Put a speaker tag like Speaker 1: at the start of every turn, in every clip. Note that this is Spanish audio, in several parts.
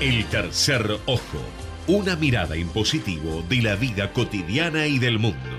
Speaker 1: El tercer ojo, una mirada impositivo de la vida cotidiana y del mundo.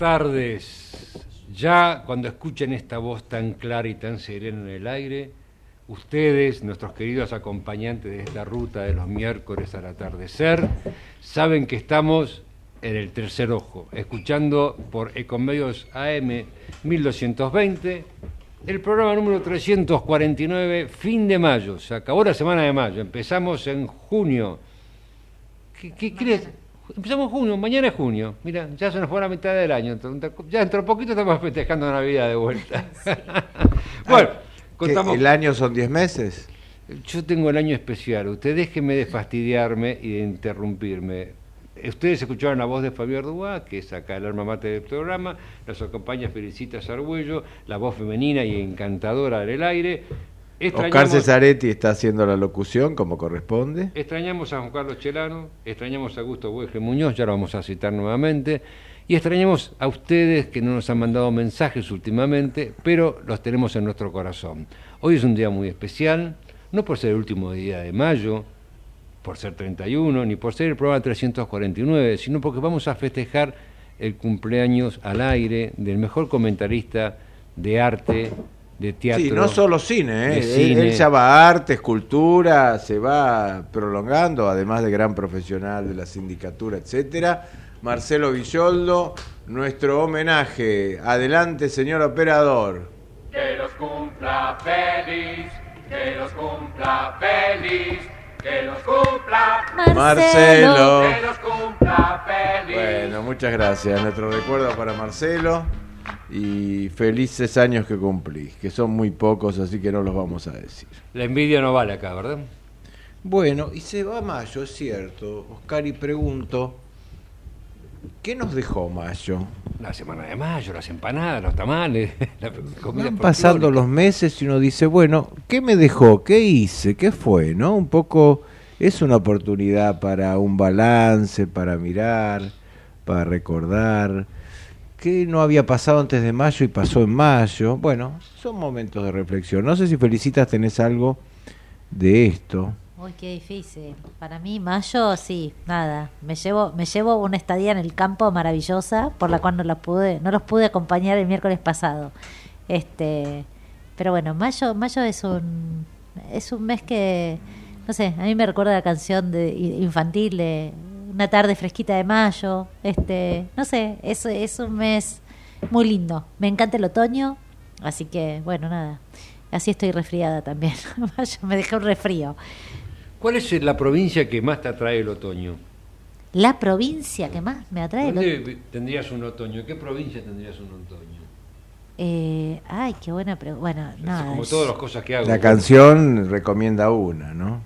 Speaker 2: Tardes. Ya cuando escuchen esta voz tan clara y tan serena en el aire, ustedes, nuestros queridos acompañantes de esta ruta de los miércoles al atardecer, saben que estamos en el tercer ojo, escuchando por Ecomedios AM 1220 el programa número 349, fin de mayo. Se acabó la semana de mayo, empezamos en junio. ¿Qué, qué crees? Empezamos en junio, mañana es junio. Mira, ya se nos fue la mitad del año. Ya dentro de poquito estamos festejando Navidad de vuelta. bueno,
Speaker 3: ¿Qué,
Speaker 2: contamos.
Speaker 3: ¿El año son 10 meses?
Speaker 2: Yo tengo el año especial. Usted déjeme de fastidiarme y de interrumpirme. Ustedes escucharon la voz de Fabio Ardua, que es acá el alma mater del programa. Nos acompaña Felicita Sargüello, la voz femenina y encantadora del aire.
Speaker 3: Oscar Cesaretti está haciendo la locución como corresponde.
Speaker 2: Extrañamos a Juan Carlos Chelano, extrañamos a Augusto Bueje Muñoz, ya lo vamos a citar nuevamente, y extrañamos a ustedes que no nos han mandado mensajes últimamente, pero los tenemos en nuestro corazón. Hoy es un día muy especial, no por ser el último día de mayo, por ser 31, ni por ser el programa 349, sino porque vamos a festejar el cumpleaños al aire del mejor comentarista de arte, de teatro.
Speaker 3: Sí, no solo cine, ¿eh? Él- ya va a arte, escultura, se va prolongando, además de gran profesional de la sindicatura, etcétera. Marcelo Villoldo, nuestro homenaje. Adelante, señor operador.
Speaker 4: Que los cumpla feliz, que los cumpla feliz, que los cumpla,
Speaker 3: Marcelo.
Speaker 4: que los cumpla feliz.
Speaker 3: Bueno, muchas gracias. Nuestro recuerdo para Marcelo y felices años que cumplís, que son muy pocos, así que no los vamos a decir.
Speaker 2: La envidia no vale acá, ¿verdad?
Speaker 3: Bueno, y se va mayo, es cierto. Oscar, y pregunto, ¿qué nos dejó mayo?
Speaker 2: La semana de mayo, las empanadas, los tamales, la comida
Speaker 3: Van pasando los meses y uno dice, bueno, ¿qué me dejó? ¿Qué hice? ¿Qué fue? ¿No? Un poco es una oportunidad para un balance, para mirar, para recordar. ¿Qué no había pasado antes de mayo y pasó en mayo? Bueno, son momentos de reflexión. No sé si felicitas tenés algo de esto.
Speaker 5: Uy, qué difícil. Para mí, mayo, sí, nada. Me llevo, me llevo una estadía en el campo maravillosa, por la cual no los pude, no los pude acompañar el miércoles pasado. Este, pero bueno, mayo, mayo es un, es un mes que, no sé, a mí me recuerda la canción de infantil de una tarde fresquita de mayo. Este, no sé, es, es un mes muy lindo. Me encanta el otoño, así que bueno, nada. Así estoy resfriada también. Mayo me dejó un resfrío.
Speaker 2: ¿Cuál es la provincia que más te atrae el otoño?
Speaker 5: La provincia que más me atrae. el
Speaker 2: ¿Dónde
Speaker 5: ot-
Speaker 2: vi- tendrías un otoño? ¿En qué provincia tendrías un otoño?
Speaker 5: Eh, ay, qué buena pregunta. Bueno, no.
Speaker 2: como
Speaker 5: es-
Speaker 2: todas las cosas que hago.
Speaker 3: La canción recomienda una, ¿no?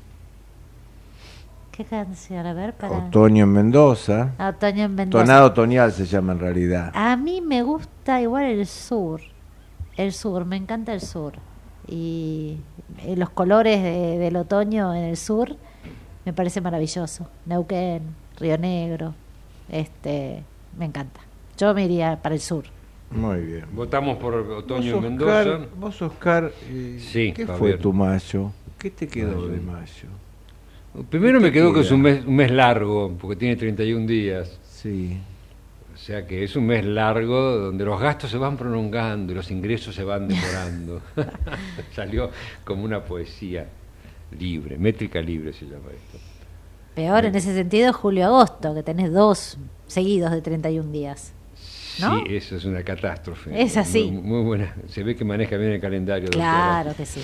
Speaker 5: ¿Qué canción? A ver, para.
Speaker 3: Otoño en Mendoza.
Speaker 5: Ah, Otoño en Mendoza.
Speaker 3: Tonado otoñal se llama en realidad.
Speaker 5: A mí me gusta igual el sur. El sur, me encanta el sur. Y los colores de- del otoño en el sur me parece maravilloso. Neuquén, Río Negro. Este, me encanta. Yo me iría para el sur.
Speaker 3: Muy bien.
Speaker 2: Votamos por otoño en Mendoza.
Speaker 3: Vos, Oscar, eh,
Speaker 2: Sí,
Speaker 3: ¿qué fue tu mayo? ¿Qué te quedó de mayo?
Speaker 2: Primero me
Speaker 3: ¿Qué
Speaker 2: quedó que es un mes, un mes largo, porque tiene 31 días.
Speaker 3: Sí.
Speaker 2: O sea que es un mes largo donde los gastos se van prolongando y los ingresos se van demorando. Salió como una poesía libre, métrica libre se llama esto.
Speaker 5: Peor en ese sentido, julio-agosto, que tenés dos seguidos de 31 días. ¿no?
Speaker 2: Sí, eso es una catástrofe.
Speaker 5: Es así.
Speaker 2: Muy, muy buena. Se ve que maneja bien el calendario. doctora.
Speaker 5: Claro que sí.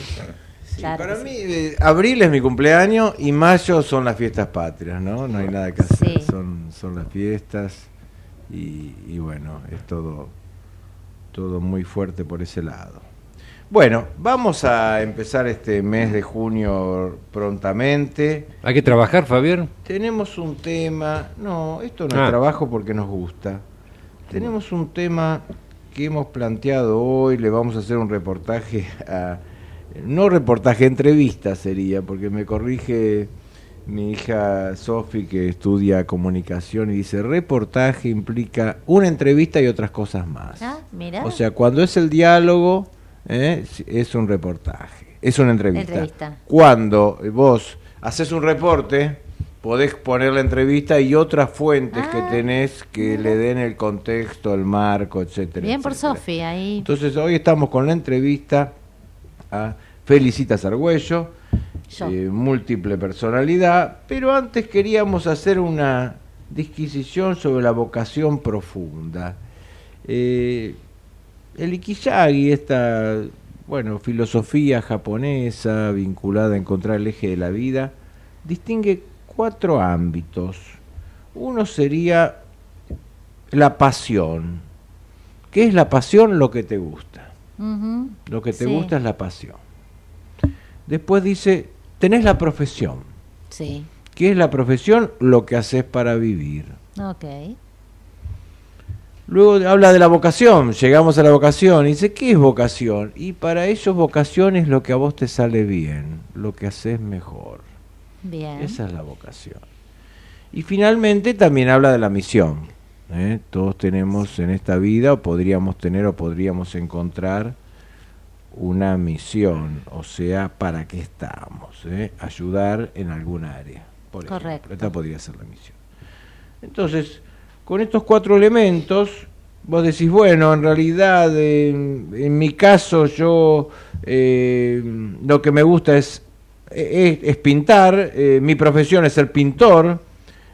Speaker 5: Claro
Speaker 3: para mí, eh, abril es mi cumpleaños y mayo son las fiestas patrias, ¿no? No hay nada que hacer,
Speaker 5: Sí.
Speaker 3: son, son las fiestas y, y bueno, es todo, todo muy fuerte por ese lado. Bueno, vamos a empezar este mes de junio prontamente.
Speaker 2: Hay que trabajar, Fabián.
Speaker 3: Tenemos un tema, no, esto no
Speaker 2: Ah.
Speaker 3: es trabajo porque nos gusta. Tenemos un tema que hemos planteado hoy, le vamos a hacer un reportaje a, no reportaje, entrevista sería, porque me corrige mi hija Sofi que estudia comunicación y dice reportaje implica una entrevista y otras cosas más.
Speaker 5: Ah, mira.
Speaker 3: O sea, cuando es el diálogo, ¿eh? es un reportaje, es una entrevista.
Speaker 5: Entrevista.
Speaker 3: Cuando vos haces un reporte, podés poner la entrevista y otras fuentes
Speaker 5: Ah,
Speaker 3: que tenés que le den el contexto, el marco, etcétera.
Speaker 5: Bien por. Sofi, ahí.
Speaker 3: Entonces, hoy estamos con la entrevista a Felicita Sargüello,
Speaker 5: Yo.
Speaker 3: eh, múltiple personalidad, pero antes queríamos hacer una disquisición sobre la vocación profunda. Eh, el Ikiyagi, esta bueno, filosofía japonesa vinculada a encontrar el eje de la vida, distingue cuatro ámbitos. Uno sería la pasión. ¿Qué es la pasión? Lo que te gusta. Lo que te
Speaker 5: Sí.
Speaker 3: gusta es la pasión. Después dice, tenés la profesión.
Speaker 5: Sí.
Speaker 3: ¿Qué es la profesión? Lo que haces para vivir.
Speaker 5: Ok.
Speaker 3: Luego habla de la vocación, llegamos a la vocación, y dice, ¿qué es vocación? Y para ellos vocación es lo que a vos te sale bien, lo que haces mejor.
Speaker 5: Bien.
Speaker 3: Esa es la vocación. Y finalmente también habla de la misión. ¿Eh? Todos tenemos en esta vida, o podríamos tener o podríamos encontrar una misión, o sea, ¿para qué estamos? eh? Ayudar en algún área. Por ejemplo.
Speaker 5: Correcto.
Speaker 3: Esta podría ser la misión. Entonces, con estos cuatro elementos, vos decís, bueno, en realidad, en, en mi caso, yo eh, lo que me gusta es, es, es pintar, mi profesión es ser pintor,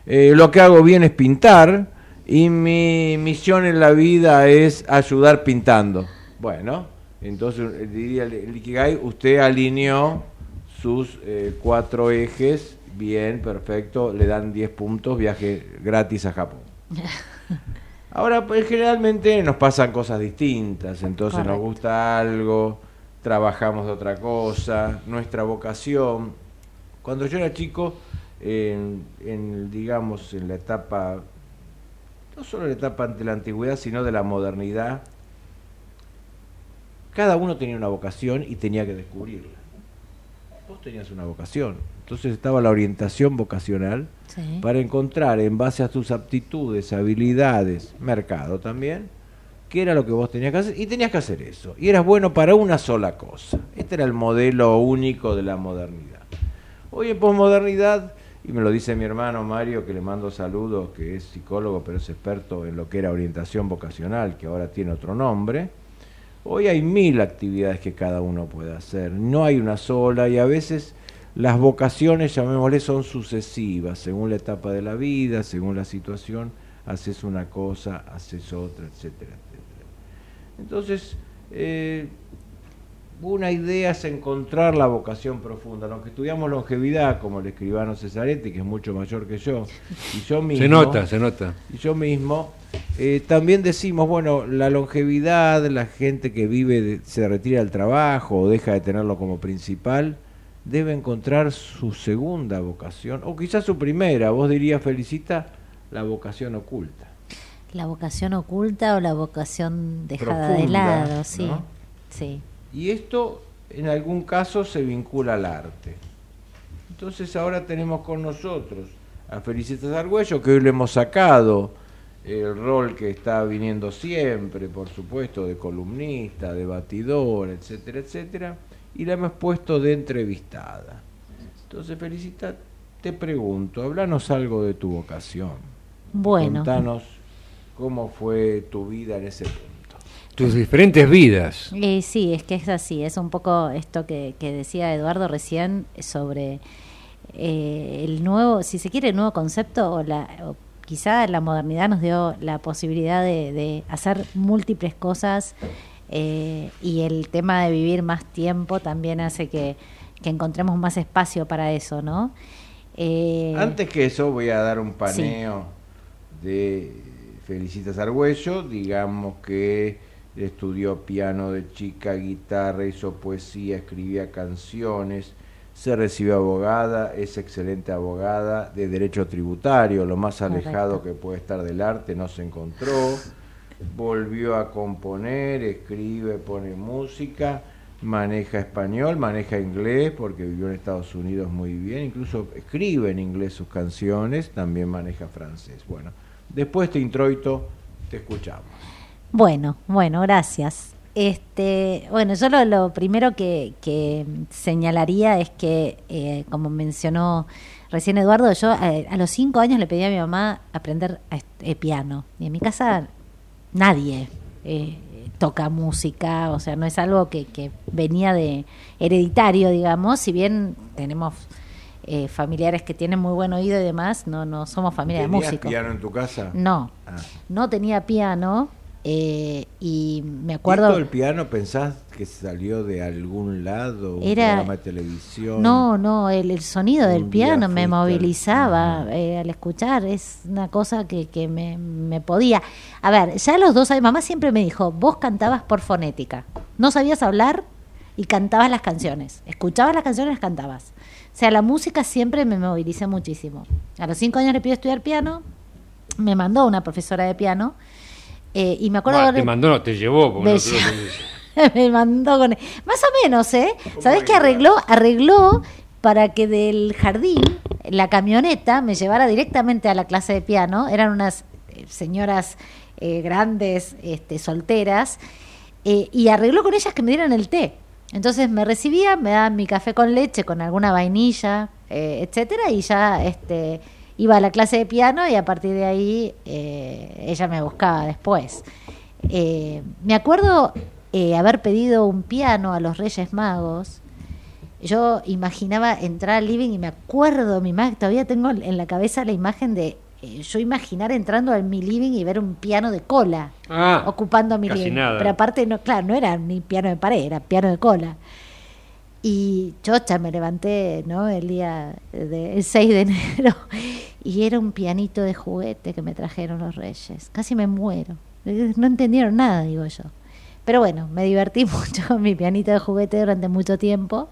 Speaker 3: lo que hago bien es pintar, y mi misión en la vida es ayudar pintando. Bueno, entonces eh, diría el Ikigai, usted alineó sus eh, cuatro ejes, bien, perfecto, le dan 10 puntos, viaje gratis a Japón. Ahora, pues generalmente nos pasan cosas distintas, entonces nos gusta algo, trabajamos de otra cosa, nuestra vocación. Cuando yo era chico, en, digamos, en la etapa, no solo la etapa de la antigüedad, sino de la modernidad, cada uno tenía una vocación y tenía que descubrirla. Vos tenías una vocación, entonces estaba la orientación vocacional
Speaker 5: Sí.
Speaker 3: para encontrar en base a tus aptitudes, habilidades, mercado también, qué era lo que vos tenías que hacer y tenías que hacer eso. Y eras bueno para una sola cosa. Este era el modelo único de la modernidad. Hoy en posmodernidad, y me lo dice mi hermano Mario, que le mando saludos, que es psicólogo, pero es experto en lo que era orientación vocacional, que ahora tiene otro nombre, Hoy hay mil actividades que cada uno puede hacer, no hay una sola y a veces las vocaciones, llamémosle, son sucesivas, según la etapa de la vida, según la situación, haces una cosa, haces otra, etcétera, etcétera. Entonces, eh, una idea es encontrar la vocación profunda. Los que estudiamos longevidad, como el escribano Cesaretti, que es mucho mayor que yo, y yo mismo...
Speaker 2: Se nota, se nota.
Speaker 3: Y yo mismo, eh, también decimos, bueno, la longevidad, la gente que vive, de- se retira del trabajo o deja de tenerlo como principal, debe encontrar su segunda vocación, o quizás su primera, vos dirías, Felicita, la vocación oculta.
Speaker 5: La vocación oculta o la vocación dejada de lado, sí.
Speaker 3: ¿no?
Speaker 5: Sí.
Speaker 3: Y esto en algún caso se vincula al arte. Entonces ahora tenemos con nosotros a Felicita Sargüello, que hoy le hemos sacado el rol que está viniendo siempre, por supuesto, de columnista, debatidor, etcétera, etcétera, y la hemos puesto de entrevistada. Entonces, Felicita, te pregunto, hablanos algo de tu vocación.
Speaker 5: Bueno.
Speaker 3: Contanos cómo fue tu vida en ese punto.
Speaker 2: Tus diferentes vidas.
Speaker 5: Eh, sí, es que es así, es un poco esto que, que decía Eduardo recién sobre eh, el nuevo, si se quiere, el nuevo concepto o, la, o quizá la modernidad nos dio la posibilidad de, de hacer múltiples cosas eh, y el tema de vivir más tiempo también hace que, que encontremos más espacio para eso, ¿no? Eh,
Speaker 3: Antes que eso voy a dar un paneo de Felicitas Argüello, digamos que estudió piano de chica, guitarra, hizo poesía, escribía canciones, se recibió abogada, es excelente abogada de derecho tributario, lo más alejado
Speaker 5: Correcto.
Speaker 3: que puede estar del arte no se encontró, volvió a componer, escribe, pone música, maneja español, maneja inglés porque vivió en Estados Unidos muy bien, incluso escribe en inglés sus canciones, también maneja francés. Bueno, después de este introito te escuchamos.
Speaker 5: Bueno, bueno, gracias. Este, bueno, yo lo, lo primero que, que señalaría es que, eh, como mencionó recién Eduardo, yo eh, a los cinco años le pedí a mi mamá aprender a eh, piano. Y en mi casa nadie eh, toca música, o sea, no es algo que, que venía de hereditario, digamos, si bien tenemos eh, familiares que tienen muy buen oído y demás, no, no somos familia de
Speaker 3: ¿Tenías
Speaker 5: músicos.
Speaker 3: piano en tu casa?
Speaker 5: No,
Speaker 3: Ah.
Speaker 5: no tenía piano eh, y me
Speaker 3: ¿Y
Speaker 5: acuerdo...
Speaker 3: del piano pensás que salió de algún lado? ¿Un
Speaker 5: Era-
Speaker 3: programa de televisión?
Speaker 5: No, no, el, el sonido del piano me
Speaker 3: al-
Speaker 5: movilizaba eh, al escuchar, es una cosa que, que me, me podía. A ver, ya a los dos años, mamá siempre me dijo, vos cantabas por fonética, no sabías hablar y cantabas las canciones, escuchabas las canciones y las cantabas. O sea, la música siempre me movilizó muchísimo. A los cinco años le pido estudiar piano, me mandó una profesora de piano eh, y me acuerdo...
Speaker 2: Bah,
Speaker 5: haber-
Speaker 2: te mandó, no, te llevó. porque
Speaker 5: Me
Speaker 2: no
Speaker 5: me mandó con más o menos eh sabes que arregló arregló para que del jardín la camioneta me llevara directamente a la clase de piano. Eran unas eh, señoras eh, grandes este, solteras eh, y arregló con ellas que me dieran el té. Entonces me recibían me daban mi café con leche con alguna vainilla eh, etcétera y ya este iba a la clase de piano y a partir de ahí eh, ella me buscaba después eh, me acuerdo eh, haber pedido un piano a los Reyes Magos. Yo imaginaba entrar al living y me acuerdo, mi madre, todavía tengo en la cabeza la imagen de eh, yo imaginar entrando a mi living y ver un piano de cola
Speaker 2: Ah,
Speaker 5: ocupando mi living.
Speaker 2: nada.
Speaker 5: Pero aparte, no, claro, no era ni piano de pared, era piano de cola. Y chocha, me levanté ¿no? el día de, el 6 de enero y era un pianito de juguete que me trajeron los reyes. Casi me muero. No entendieron nada, digo yo. Pero bueno, me divertí mucho mi pianito de juguete durante mucho tiempo.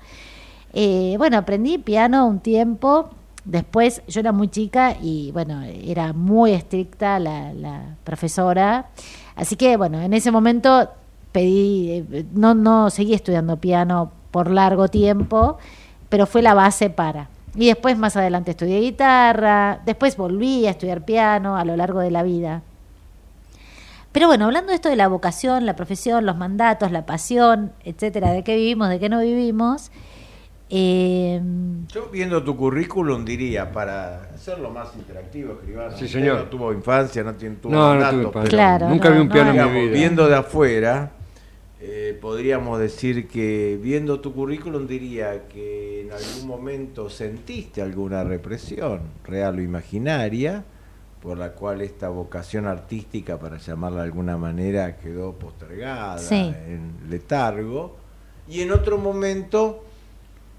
Speaker 5: Eh, bueno, aprendí piano un tiempo. Después yo era muy chica y bueno, era muy estricta la, la profesora. Así que bueno, en ese momento pedí, eh, no, no seguí estudiando piano por largo tiempo, pero fue la base para. Y después más adelante estudié guitarra, después volví a estudiar piano a lo largo de la vida. Pero bueno, hablando de esto de la vocación, la profesión, los mandatos, la pasión, etcétera, de qué vivimos, de qué no vivimos, eh,
Speaker 3: Yo viendo tu currículum diría, para hacerlo más interactivo, escribano,
Speaker 2: Sí, señor.
Speaker 3: no tuvo infancia, no tiene tuvo
Speaker 2: No, no
Speaker 3: mandato,
Speaker 2: tuve
Speaker 3: pero,
Speaker 2: padre.
Speaker 5: Claro,
Speaker 2: Nunca
Speaker 5: no,
Speaker 2: vi un
Speaker 5: no,
Speaker 2: piano en
Speaker 3: digamos,
Speaker 2: mi vida.
Speaker 3: viendo de afuera, eh, podríamos decir que viendo tu currículum diría que en algún momento sentiste alguna represión, real o imaginaria, por la cual esta vocación artística, para llamarla de alguna manera, quedó postergada,
Speaker 5: Sí.
Speaker 3: en letargo, y en otro momento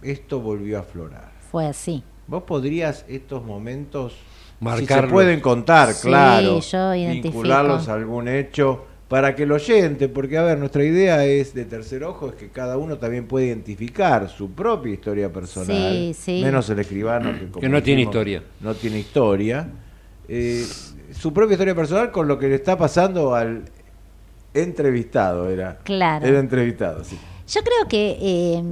Speaker 3: esto volvió a aflorar.
Speaker 5: fue así.
Speaker 3: ¿Vos podrías estos momentos, si se
Speaker 2: Marcarlos.
Speaker 3: pueden contar,
Speaker 5: Sí,
Speaker 3: claro,
Speaker 5: yo
Speaker 3: vincularlos a algún hecho para que el oyente, porque a ver, nuestra idea es de tercer ojo, es que cada uno también puede identificar su propia historia personal,
Speaker 5: Sí, sí.
Speaker 3: menos el escribano que, como
Speaker 2: Que no tiene historia.
Speaker 3: No tiene historia. Eh, su propia historia personal con lo que le está pasando al entrevistado, era.
Speaker 5: Claro.
Speaker 3: Era entrevistado, sí.
Speaker 5: Yo creo que, eh,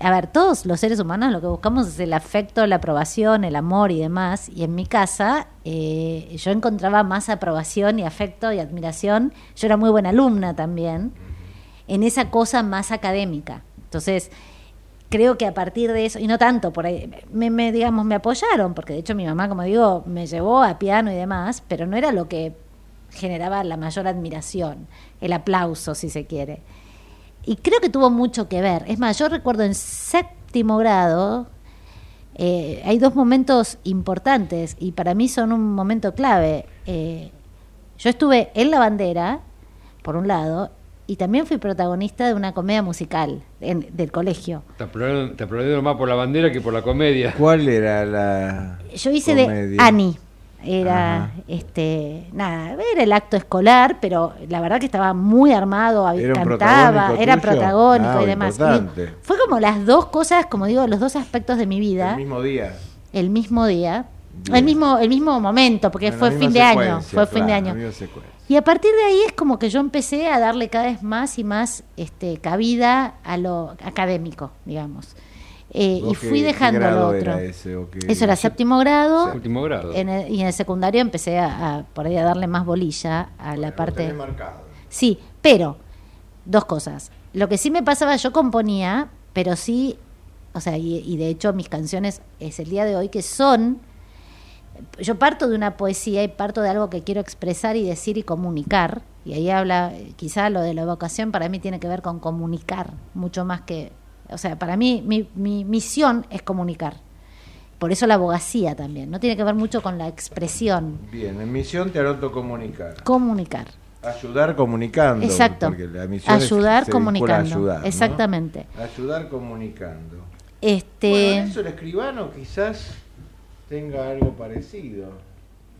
Speaker 5: a ver, todos los seres humanos lo que buscamos es el afecto, la aprobación, el amor y demás. Y en mi casa eh, yo encontraba más aprobación y afecto y admiración. Yo era muy buena alumna también, en esa cosa más académica. Entonces, creo que a partir de eso, y no tanto, por ahí, me, digamos, me apoyaron, porque de hecho mi mamá, como digo, me llevó a piano y demás, pero no era lo que generaba la mayor admiración, el aplauso, si se quiere. Y creo que tuvo mucho que ver. Es más, yo recuerdo en séptimo grado, eh, hay dos momentos importantes y para mí son un momento clave. Eh, yo estuve en La Bandera, por un lado, y también fui protagonista de una comedia musical en- del colegio.
Speaker 2: Te aplaudieron, te aplaudieron más por la bandera que por la comedia.
Speaker 3: ¿Cuál era la
Speaker 5: Yo hice de Annie. Era
Speaker 3: Ajá.
Speaker 5: este nada, era el acto escolar, pero la verdad que estaba muy armado,
Speaker 3: ¿Era
Speaker 5: cantaba,
Speaker 3: protagónico
Speaker 5: era
Speaker 3: tuyo?
Speaker 5: protagónico
Speaker 3: Ah,
Speaker 5: y demás. Y fue como las dos cosas, como digo, los dos aspectos de mi vida,
Speaker 3: El mismo día.
Speaker 5: el mismo día,
Speaker 3: Bien.
Speaker 5: el mismo el mismo momento, porque fue fin de año, fue fin de año. Y a partir de ahí es como que yo empecé a darle cada vez más y más este, cabida a lo académico, digamos. Eh, y
Speaker 3: ¿Vos
Speaker 5: fui
Speaker 3: qué-
Speaker 5: dejando
Speaker 3: qué
Speaker 5: lo otro.
Speaker 3: era ese,
Speaker 5: Eso era séptimo grado.
Speaker 2: Último grado.
Speaker 5: En el- y en el secundario empecé a, a- por ahí a darle más bolilla a la parte. Sí, pero dos cosas. Lo que sí me pasaba, yo componía, pero sí, o sea, y, y de hecho mis canciones es el día de hoy que son, yo parto de una poesía y parto de algo que quiero expresar y decir y comunicar. Y ahí habla, eh, quizá lo de la vocación para mí tiene que ver con comunicar, mucho más que, o sea, para mí mi, mi misión es comunicar. Por eso la abogacía también, no tiene que ver mucho con la expresión,
Speaker 3: Bien, en misión te anoto comunicar.
Speaker 5: comunicar.
Speaker 3: Ayudar comunicando.
Speaker 5: Exacto.
Speaker 3: porque la misión
Speaker 5: Ayudar comunicando.
Speaker 3: ayudar, ¿no?
Speaker 5: Exactamente.
Speaker 3: Ayudar comunicando.
Speaker 5: Este,
Speaker 3: Bueno, en eso el escribano quizás tenga algo parecido.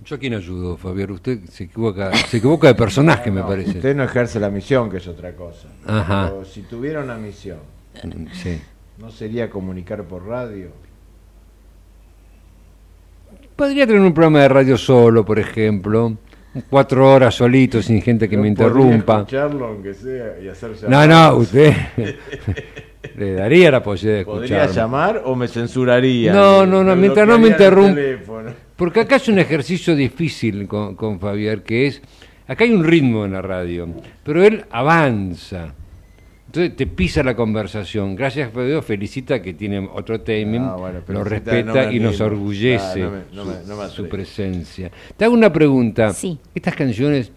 Speaker 2: ¿Yo a quién ayudo, Fabián? Usted se equivoca, se equivoca de personaje, me
Speaker 3: No,
Speaker 2: parece.
Speaker 3: Usted no ejerce la misión, que es otra cosa.
Speaker 2: Ajá.
Speaker 3: Pero si tuviera una misión,
Speaker 2: Sí.
Speaker 3: ¿no sería comunicar por radio?
Speaker 2: Podría tener un programa de radio solo, por ejemplo. Cuatro horas solito, sin gente que
Speaker 3: ¿No
Speaker 2: me
Speaker 3: podría
Speaker 2: interrumpa.
Speaker 3: escucharlo aunque sea y hacer
Speaker 2: No,
Speaker 3: llamadas?
Speaker 2: no, usted le daría la posibilidad de
Speaker 3: ¿Podría
Speaker 2: escuchar.
Speaker 3: llamar o me censuraría?
Speaker 2: No, no, no, mientras no me interrumpa. Porque acá es un ejercicio difícil con, con Fabián, que es, acá hay un ritmo en la radio, pero él avanza. Entonces te pisa la conversación. Gracias a Dios, felicita que tiene otro timing,
Speaker 3: Ah, bueno,
Speaker 2: lo
Speaker 3: felicita,
Speaker 2: respeta
Speaker 3: no
Speaker 2: y nos orgullece
Speaker 3: Ah, no me- no me- no me
Speaker 2: su, su presencia. Te hago una pregunta.
Speaker 5: Sí.
Speaker 2: Estas canciones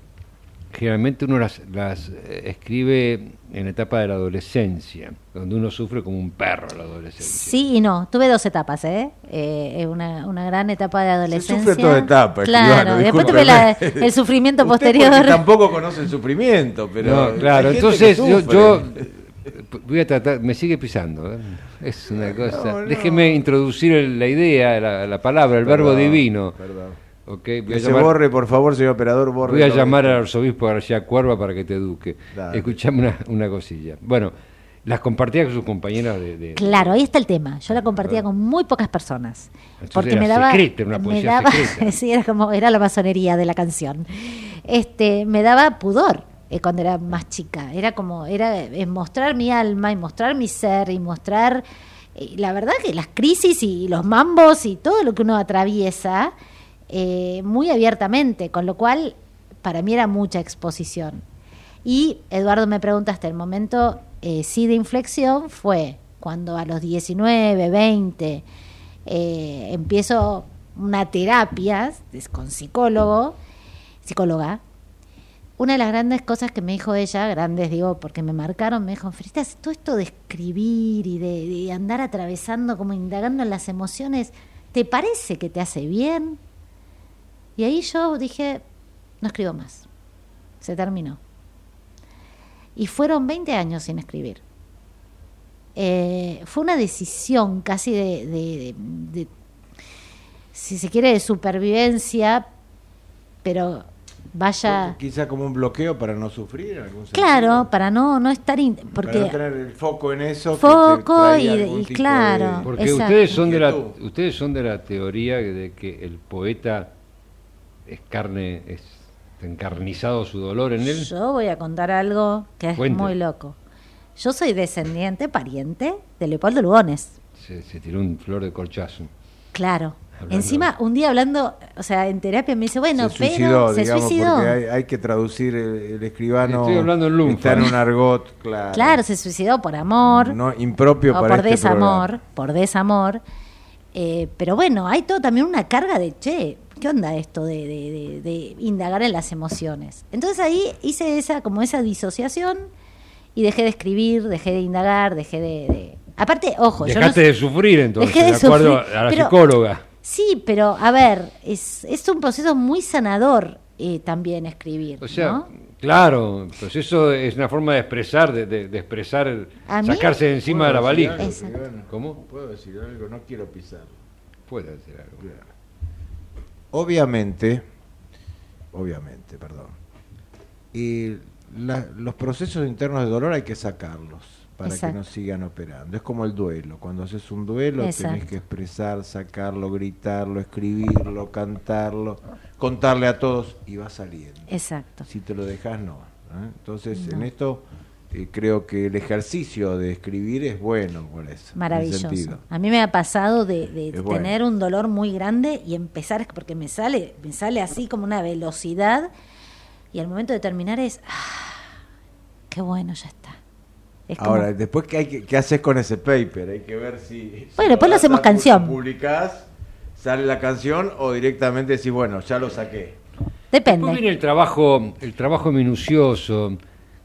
Speaker 2: generalmente uno las, las eh, escribe en la etapa de la adolescencia, donde uno sufre como un perro en la adolescencia.
Speaker 5: sí y no. Tuve dos etapas, ¿eh? Eh, eh, una, una gran etapa de adolescencia.
Speaker 3: sufre toda etapa,
Speaker 5: Claro,
Speaker 3: escribano,
Speaker 5: después tuve la- el sufrimiento posterior.
Speaker 3: tampoco conoce el sufrimiento, pero.
Speaker 2: No, claro, entonces yo, yo voy a tratar, me sigue pisando, ¿eh? es una cosa.
Speaker 3: no.
Speaker 2: Déjeme introducir el- la idea, la, la palabra, el verbo divino.
Speaker 3: Perdón.
Speaker 2: Ok, voy a
Speaker 3: Que se
Speaker 2: llamar,
Speaker 3: borre, por favor, señor operador, borre.
Speaker 2: voy a llamar al arzobispo García Cuerva para que te eduque.
Speaker 3: Dale.
Speaker 2: Escuchame una, una cosilla. Bueno, las compartía con sus compañeras de. de-
Speaker 5: Claro, ahí está el tema. Yo la compartía con muy pocas personas.
Speaker 2: Entonces
Speaker 5: porque
Speaker 2: era
Speaker 5: me daba.
Speaker 2: secreta, era una
Speaker 5: me daba
Speaker 2: secreta.
Speaker 5: sí, era como. Era la masonería de la canción. Este, me daba pudor eh, cuando era más chica. Era como. Era eh, mostrar mi alma y mostrar mi ser y mostrar. eh, la verdad que las crisis y los mambos y todo lo que uno atraviesa eh, muy abiertamente, con lo cual para mí era mucha exposición. Y Eduardo me pregunta hasta el momento, eh, sí de inflexión fue cuando a los 19, 20 eh, empiezo una terapia con psicólogo, psicóloga. Una de las grandes cosas que me dijo ella, grandes digo porque me marcaron, me dijo, Fritas, todo esto de escribir y de, de andar atravesando, como indagando en las emociones, ¿te parece que te hace bien? Y ahí yo dije, no escribo más. Se terminó. Y fueron 20 años sin escribir. Eh, fue una decisión casi de, de- de- de- si se quiere, de supervivencia, pero vaya...
Speaker 3: Quizá como un bloqueo para no sufrir. en algún
Speaker 5: Claro,
Speaker 3: sentido.
Speaker 5: para no, no estar... in-
Speaker 3: Para
Speaker 5: porque
Speaker 3: no tener el foco en eso.
Speaker 5: Foco y- claro.
Speaker 3: de-
Speaker 2: Porque
Speaker 5: Exacto.
Speaker 2: ustedes son de la ustedes son de la teoría de que el poeta es carne, es encarnizado su dolor en él.
Speaker 5: Yo voy a contar algo que es
Speaker 2: Cuente.
Speaker 5: muy loco. Yo soy descendiente, pariente de Leopoldo Lugones.
Speaker 2: Se, se tiró un flor de corchazo.
Speaker 5: Claro.
Speaker 2: Hablando-
Speaker 5: Encima, un día hablando, o sea, en terapia me dice, bueno,
Speaker 3: se
Speaker 5: pero
Speaker 3: suicidó,
Speaker 5: se
Speaker 3: digamos,
Speaker 5: suicidó.
Speaker 3: porque hay, hay que traducir el, el escribano.
Speaker 2: Estoy hablando en lunfa.
Speaker 3: Está en un argot, claro.
Speaker 5: Claro, se suicidó por amor
Speaker 3: No, impropio
Speaker 5: o
Speaker 3: para
Speaker 5: por
Speaker 3: este
Speaker 5: desamor,
Speaker 3: programa.
Speaker 5: por desamor. Eh, pero bueno, hay todo también una carga de, che, ¿qué onda esto de, de- de- de indagar en las emociones? Entonces ahí hice esa, como esa disociación y dejé de escribir, dejé de indagar, dejé de, de- Aparte, ojo, yo no
Speaker 2: Dejaste de sufrir entonces,
Speaker 5: Dejé de
Speaker 2: de, acuerdo
Speaker 5: sufrir,
Speaker 2: a la
Speaker 5: pero-
Speaker 2: psicóloga.
Speaker 5: Sí, pero a ver, es, es un proceso muy sanador eh, también escribir.
Speaker 2: O sea,
Speaker 5: ¿no?
Speaker 2: claro, pues eso es una forma de expresar, de, de- de expresar, sacarse de encima de la
Speaker 3: ¿Puedo decir
Speaker 2: valija.
Speaker 3: algo?
Speaker 2: ¿Cómo?
Speaker 3: ¿Puedo decir algo? No quiero pisar.
Speaker 2: Puede hacer algo.
Speaker 3: Obviamente, obviamente, perdón. Y la- los procesos internos de dolor hay que sacarlos para
Speaker 5: Exacto.
Speaker 3: que no sigan operando. Es como el duelo. Cuando haces un duelo
Speaker 5: Exacto.
Speaker 3: tenés que expresar, sacarlo, gritarlo, escribirlo, cantarlo, contarle a todos y va saliendo.
Speaker 5: Exacto.
Speaker 3: Si te lo dejas, no. ¿eh? Entonces, en esto eh, creo que el ejercicio de escribir es bueno por eso.
Speaker 5: Maravilloso. A mí me ha pasado de, de
Speaker 3: Es bueno.
Speaker 5: tener un dolor muy grande y empezar, porque me sale, me sale así como una velocidad y al momento de terminar es, ah, qué bueno, ya está. Es como-
Speaker 3: Ahora, después, ¿qué, hay que, ¿qué haces con ese paper? Hay que ver si. si
Speaker 5: Bueno, después lo hacemos
Speaker 3: a-
Speaker 5: canción.
Speaker 3: publicás, sale la canción o directamente decís, bueno, ya lo saqué.
Speaker 2: Después
Speaker 5: depende.
Speaker 2: viene el trabajo, el trabajo minucioso,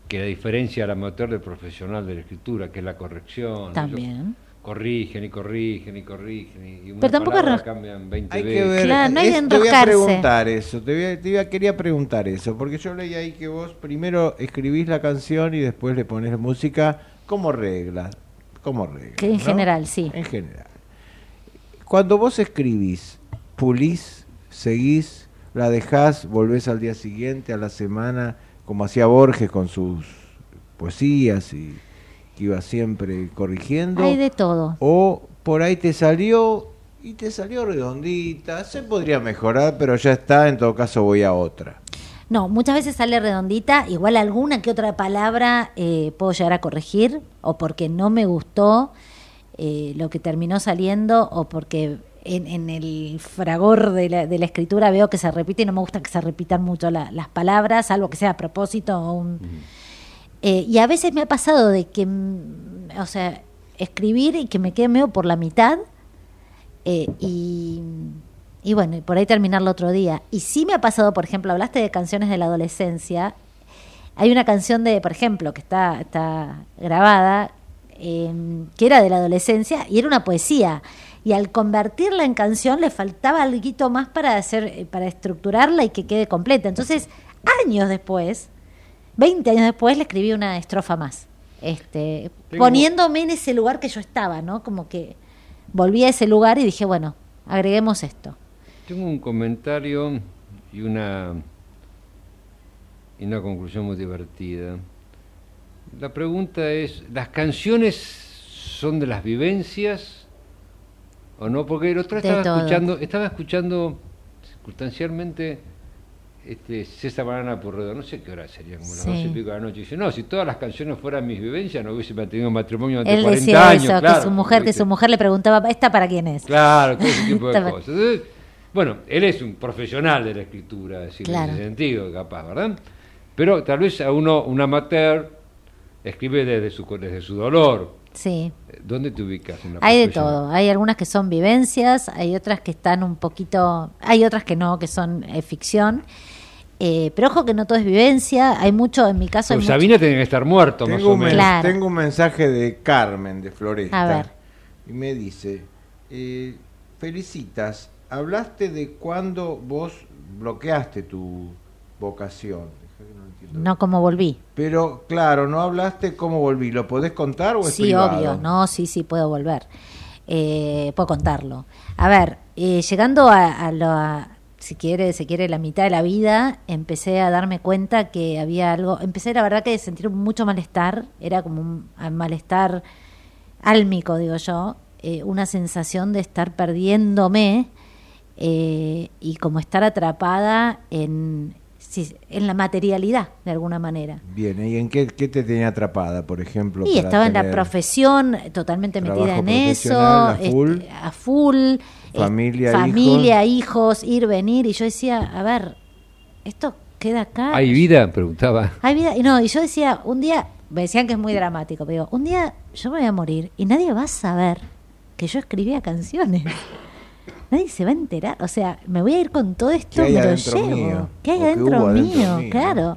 Speaker 2: que la diferencia al amateur del profesional de la escritura, que es la corrección.
Speaker 5: También.
Speaker 2: Ellos corrigen y corrigen y corrigen. Y una
Speaker 5: Pero tampoco
Speaker 2: palabra cambian 20
Speaker 3: Hay que
Speaker 2: veces.
Speaker 3: ver.
Speaker 5: Claro, no hay que
Speaker 3: es- te voy a preguntar eso. Te, voy a- te iba- quería preguntar eso. Porque yo leí ahí que vos primero escribís la canción y después le pones música como regla. Como regla.
Speaker 5: Que en
Speaker 3: ¿no?
Speaker 5: general, sí.
Speaker 3: En general. Cuando vos escribís, pulís, seguís, la dejás, volvés al día siguiente, a la semana, como hacía Borges con sus poesías y que iba siempre corrigiendo.
Speaker 5: Hay de todo.
Speaker 3: O por ahí te salió y te salió redondita. Se podría mejorar, pero ya está. En todo caso, voy a otra.
Speaker 5: No, muchas veces sale redondita, igual alguna que otra palabra eh, puedo llegar a corregir, o porque no me gustó eh, lo que terminó saliendo, o porque en, en el fragor de la, de la escritura veo que se repite y no me gusta que se repitan mucho la- las palabras, algo que sea a propósito o un... Eh, y a veces me ha pasado de que, mm, o sea, escribir y que me quede medio por la mitad eh, y, y bueno, y por ahí terminarlo otro día. Y sí me ha pasado, por ejemplo, hablaste de canciones de la adolescencia. Hay una canción de, por ejemplo, que está, está grabada, eh, que era de la adolescencia y era una poesía. Y al convertirla en canción le faltaba algo más para hacer, eh, para estructurarla y que quede completa. Entonces, años después, 20 años después, le escribí una estrofa más. Este,
Speaker 2: Tengo-
Speaker 5: poniéndome en ese lugar que yo estaba, ¿no? Como que volví a ese lugar y dije, bueno, agreguemos esto.
Speaker 2: Tengo un comentario y una, y una conclusión muy divertida. La pregunta es, ¿las canciones son de las vivencias o no? Porque el otro estaba
Speaker 5: todo.
Speaker 2: escuchando, estaba escuchando circunstancialmente este César Banana Purredo, no sé qué hora sería, como las
Speaker 5: Sí.
Speaker 2: doce y pico de la noche. Dice, no, si todas las canciones fueran mis vivencias, no hubiese mantenido matrimonio durante
Speaker 5: Él
Speaker 2: 40
Speaker 5: decía
Speaker 2: años.
Speaker 5: eso,
Speaker 2: claro,
Speaker 5: que su mujer, que su mujer le preguntaba, ¿esta para quién es?
Speaker 2: Claro, todo ese tipo de cosas. Entonces, bueno, él es un profesional de la escritura, es decir,
Speaker 5: Claro.
Speaker 2: en ese sentido, capaz, ¿verdad? Pero tal vez a uno, un amateur, escribe desde su, desde su dolor.
Speaker 5: Sí.
Speaker 2: ¿Dónde te ubicas? En la
Speaker 5: Hay de todo. Hay algunas que son vivencias, hay otras que están un poquito, hay otras que no, que son eh, ficción. Eh, pero ojo que no todo es vivencia. Hay mucho, en mi caso, hay
Speaker 2: Pues
Speaker 5: mucho-
Speaker 2: Sabina tiene que estar muerto, más
Speaker 3: Tengo
Speaker 2: o
Speaker 3: un, men-
Speaker 2: menos.
Speaker 5: Claro.
Speaker 3: tengo un mensaje de Carmen de Floresta.
Speaker 5: A ver.
Speaker 3: Y me dice, eh, felicitas, hablaste de cuando vos bloqueaste tu vocación. No
Speaker 5: como volví.
Speaker 3: Pero claro, no hablaste cómo volví. ¿Lo podés contar o es
Speaker 5: Sí,
Speaker 3: privado?
Speaker 5: obvio, no, sí, sí, puedo volver. Eh, puedo contarlo. A ver, eh, llegando a, a lo, a- si quiere, se quiere, la mitad de la vida, empecé a darme cuenta que había algo, empecé la verdad que a sentir mucho malestar, era como un malestar álmico, digo yo, eh, una sensación de estar perdiéndome eh, y como estar atrapada en, sí, en la materialidad, de alguna manera.
Speaker 3: Bien, ¿y en qué, qué te tenía atrapada, por ejemplo?
Speaker 5: Y estaba en la profesión, totalmente metida en eso,
Speaker 3: profesional, a full,
Speaker 5: este, a full, eh,
Speaker 3: familia,
Speaker 5: familia, hijos. ir, venir, y yo decía, a ver, esto queda acá.
Speaker 2: ¿Hay vida? Preguntaba.
Speaker 5: Hay vida, y no, y yo decía, un día, me decían que es muy dramático, pero digo, un día yo me voy a morir y nadie va a saber que yo escribía canciones. Nadie se va a enterar, o sea, me voy a ir con todo esto,
Speaker 3: ¿Qué hay
Speaker 5: me lo llevo.
Speaker 3: mío?
Speaker 5: ¿Qué hay adentro mío? Claro.
Speaker 3: Claro.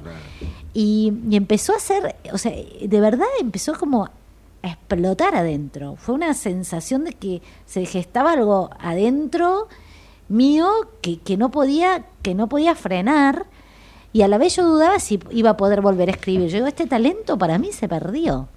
Speaker 5: Y, y empezó a hacer, o sea, de verdad empezó como
Speaker 6: a explotar adentro. Fue una sensación de que se gestaba algo adentro mío que, que no podía, que no podía frenar. Y a la vez yo dudaba si iba a poder volver a escribir. Yo digo, este talento para mí se perdió.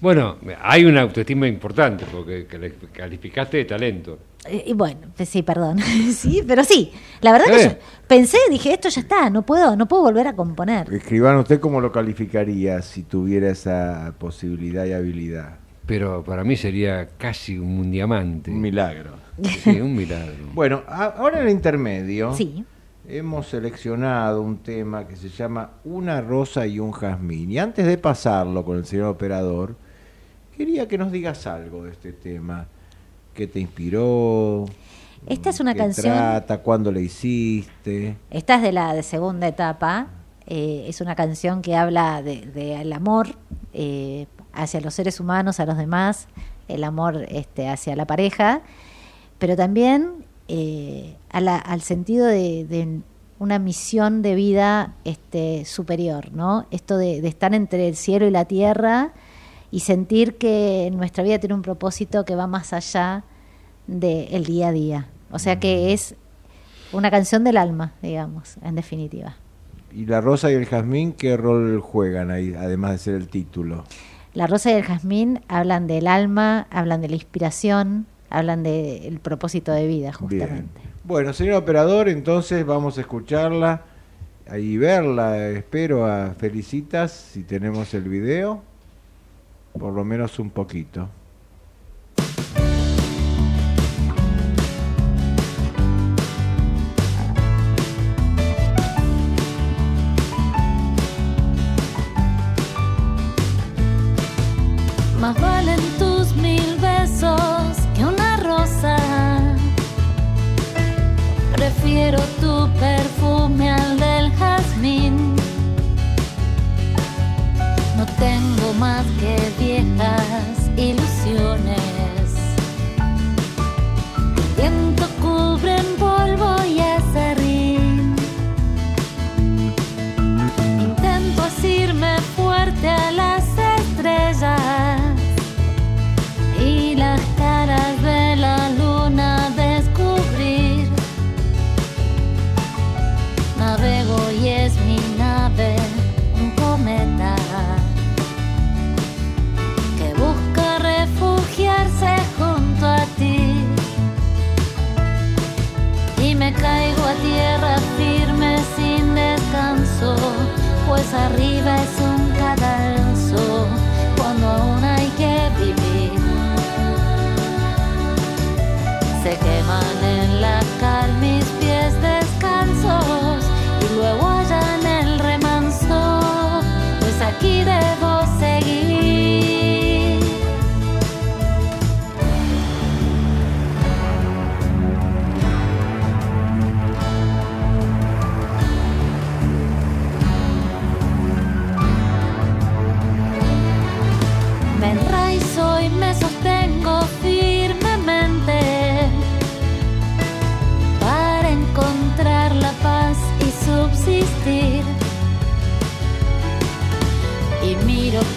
Speaker 2: Bueno, hay una autoestima importante porque cali- calificaste de talento.
Speaker 6: Eh, Y bueno, pues sí, perdón. sí, pero sí. La verdad que
Speaker 2: Eh.
Speaker 6: yo pensé, dije, esto ya está, no puedo, no puedo volver a componer.
Speaker 3: Escribano, ¿usted cómo lo calificaría si tuviera esa posibilidad y habilidad?
Speaker 2: Pero para mí sería casi un diamante.
Speaker 3: Un milagro.
Speaker 2: Sí, un milagro.
Speaker 3: Bueno, ahora en el intermedio
Speaker 6: Sí.
Speaker 3: hemos seleccionado un tema que se llama Una rosa y un jazmín. Y antes de pasarlo con el señor operador, quería que nos digas algo de este tema. ¿Qué te inspiró?
Speaker 6: Esta es una
Speaker 3: ¿Qué
Speaker 6: canción-
Speaker 3: trata? ¿Cuándo la hiciste?
Speaker 6: Esta es de la de segunda etapa. eh, es una canción que habla del de, el amor eh, hacia los seres humanos, a los demás, el amor este, hacia la pareja, pero también eh, a la- al sentido de, de una misión de vida este, superior, ¿no? Esto de, de estar entre el cielo y la tierra y sentir que nuestra vida tiene un propósito que va más allá del día a día. O sea que es una canción del alma, digamos, en definitiva.
Speaker 3: ¿Y la rosa y el jazmín qué rol juegan ahí, además de ser el título?
Speaker 6: La rosa y el jazmín hablan del alma, hablan de la inspiración, hablan del propósito de vida,
Speaker 3: Bien.
Speaker 6: justamente.
Speaker 3: Bueno, señor operador, entonces vamos a escucharla y verla. Espero a Felicitas si tenemos el video, por lo menos un poquito.
Speaker 5: Más que viejas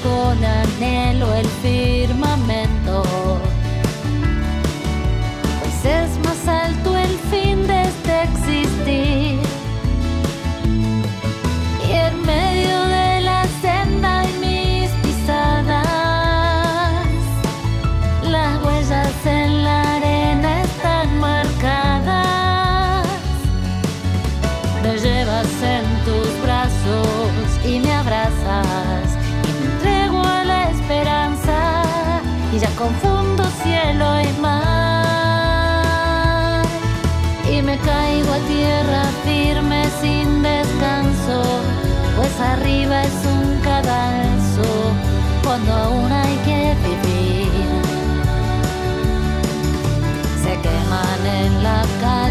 Speaker 5: con anhelo el cuando aún hay que vivir. Se queman en la cal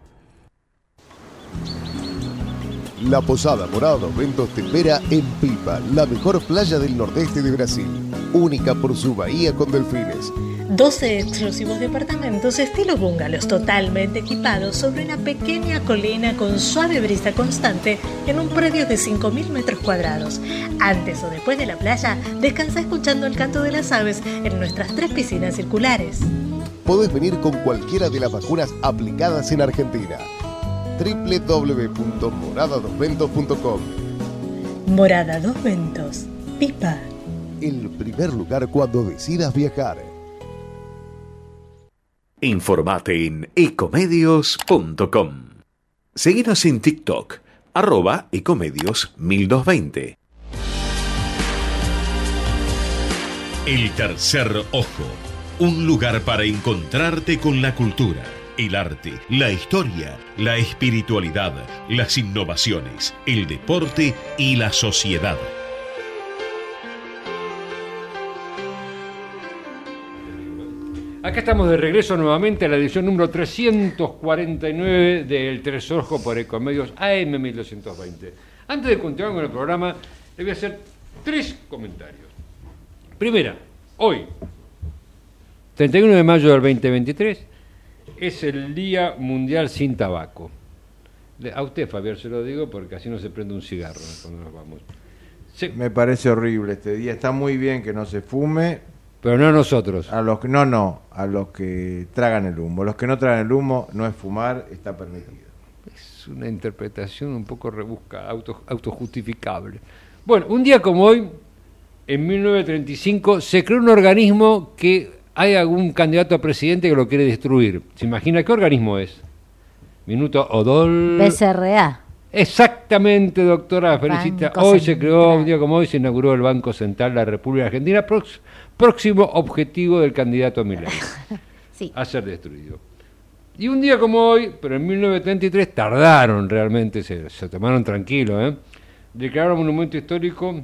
Speaker 7: La Posada Morado Ventos te espera en Pipa, la mejor playa del nordeste de Brasil, única por su bahía con delfines.
Speaker 8: 12 exclusivos departamentos estilo bungalows totalmente equipados sobre una pequeña colina con suave brisa constante en un predio de 5.000 metros cuadrados. Antes o después de la playa, descansa escuchando el canto de las aves en nuestras tres piscinas circulares.
Speaker 7: Podés venir con cualquiera de las vacunas aplicadas en Argentina. www.moradadosventos.com
Speaker 8: Morada Dos Ventos, Pipa.
Speaker 7: El primer lugar cuando decidas viajar.
Speaker 1: Informate en ecomedios.com. Seguinos en TikTok, arroba ecomedios 1220. El tercer ojo, un lugar para encontrarte con la cultura, el arte, la historia, la espiritualidad, las innovaciones, el deporte y la sociedad.
Speaker 2: Acá estamos de regreso nuevamente a la edición número 349 del Tres Ojo por Ecomedios AM 1220. Antes de continuar con el programa, le voy a hacer tres comentarios. Primera, hoy, 31 de mayo del 2023, es el Día Mundial sin Tabaco. A usted, Fabián, se lo digo porque así no se prende un cigarro cuando nos vamos. Se-
Speaker 3: Me parece horrible este día. Está muy bien que no se fume.
Speaker 2: pero no a nosotros.
Speaker 3: A los que no, no, a los que tragan el humo. Los que no tragan el humo no es fumar, está permitido.
Speaker 2: Es una interpretación un poco rebuscada, auto, autojustificable. Bueno, un día como hoy, en 1935, se creó un organismo que hay algún candidato a presidente que lo quiere destruir. ¿Se imagina qué organismo es? Minuto Odol.
Speaker 5: BCRA.
Speaker 2: Exactamente, doctora, felicita.
Speaker 5: Banco
Speaker 2: Hoy se creó, un día como hoy, se inauguró el Banco Central de la República Argentina, próximo objetivo del candidato Milei
Speaker 5: Sí.
Speaker 2: a ser destruido. Y un día como hoy, pero en 1933, tardaron realmente, se, se tomaron tranquilo, ¿eh? declararon monumento histórico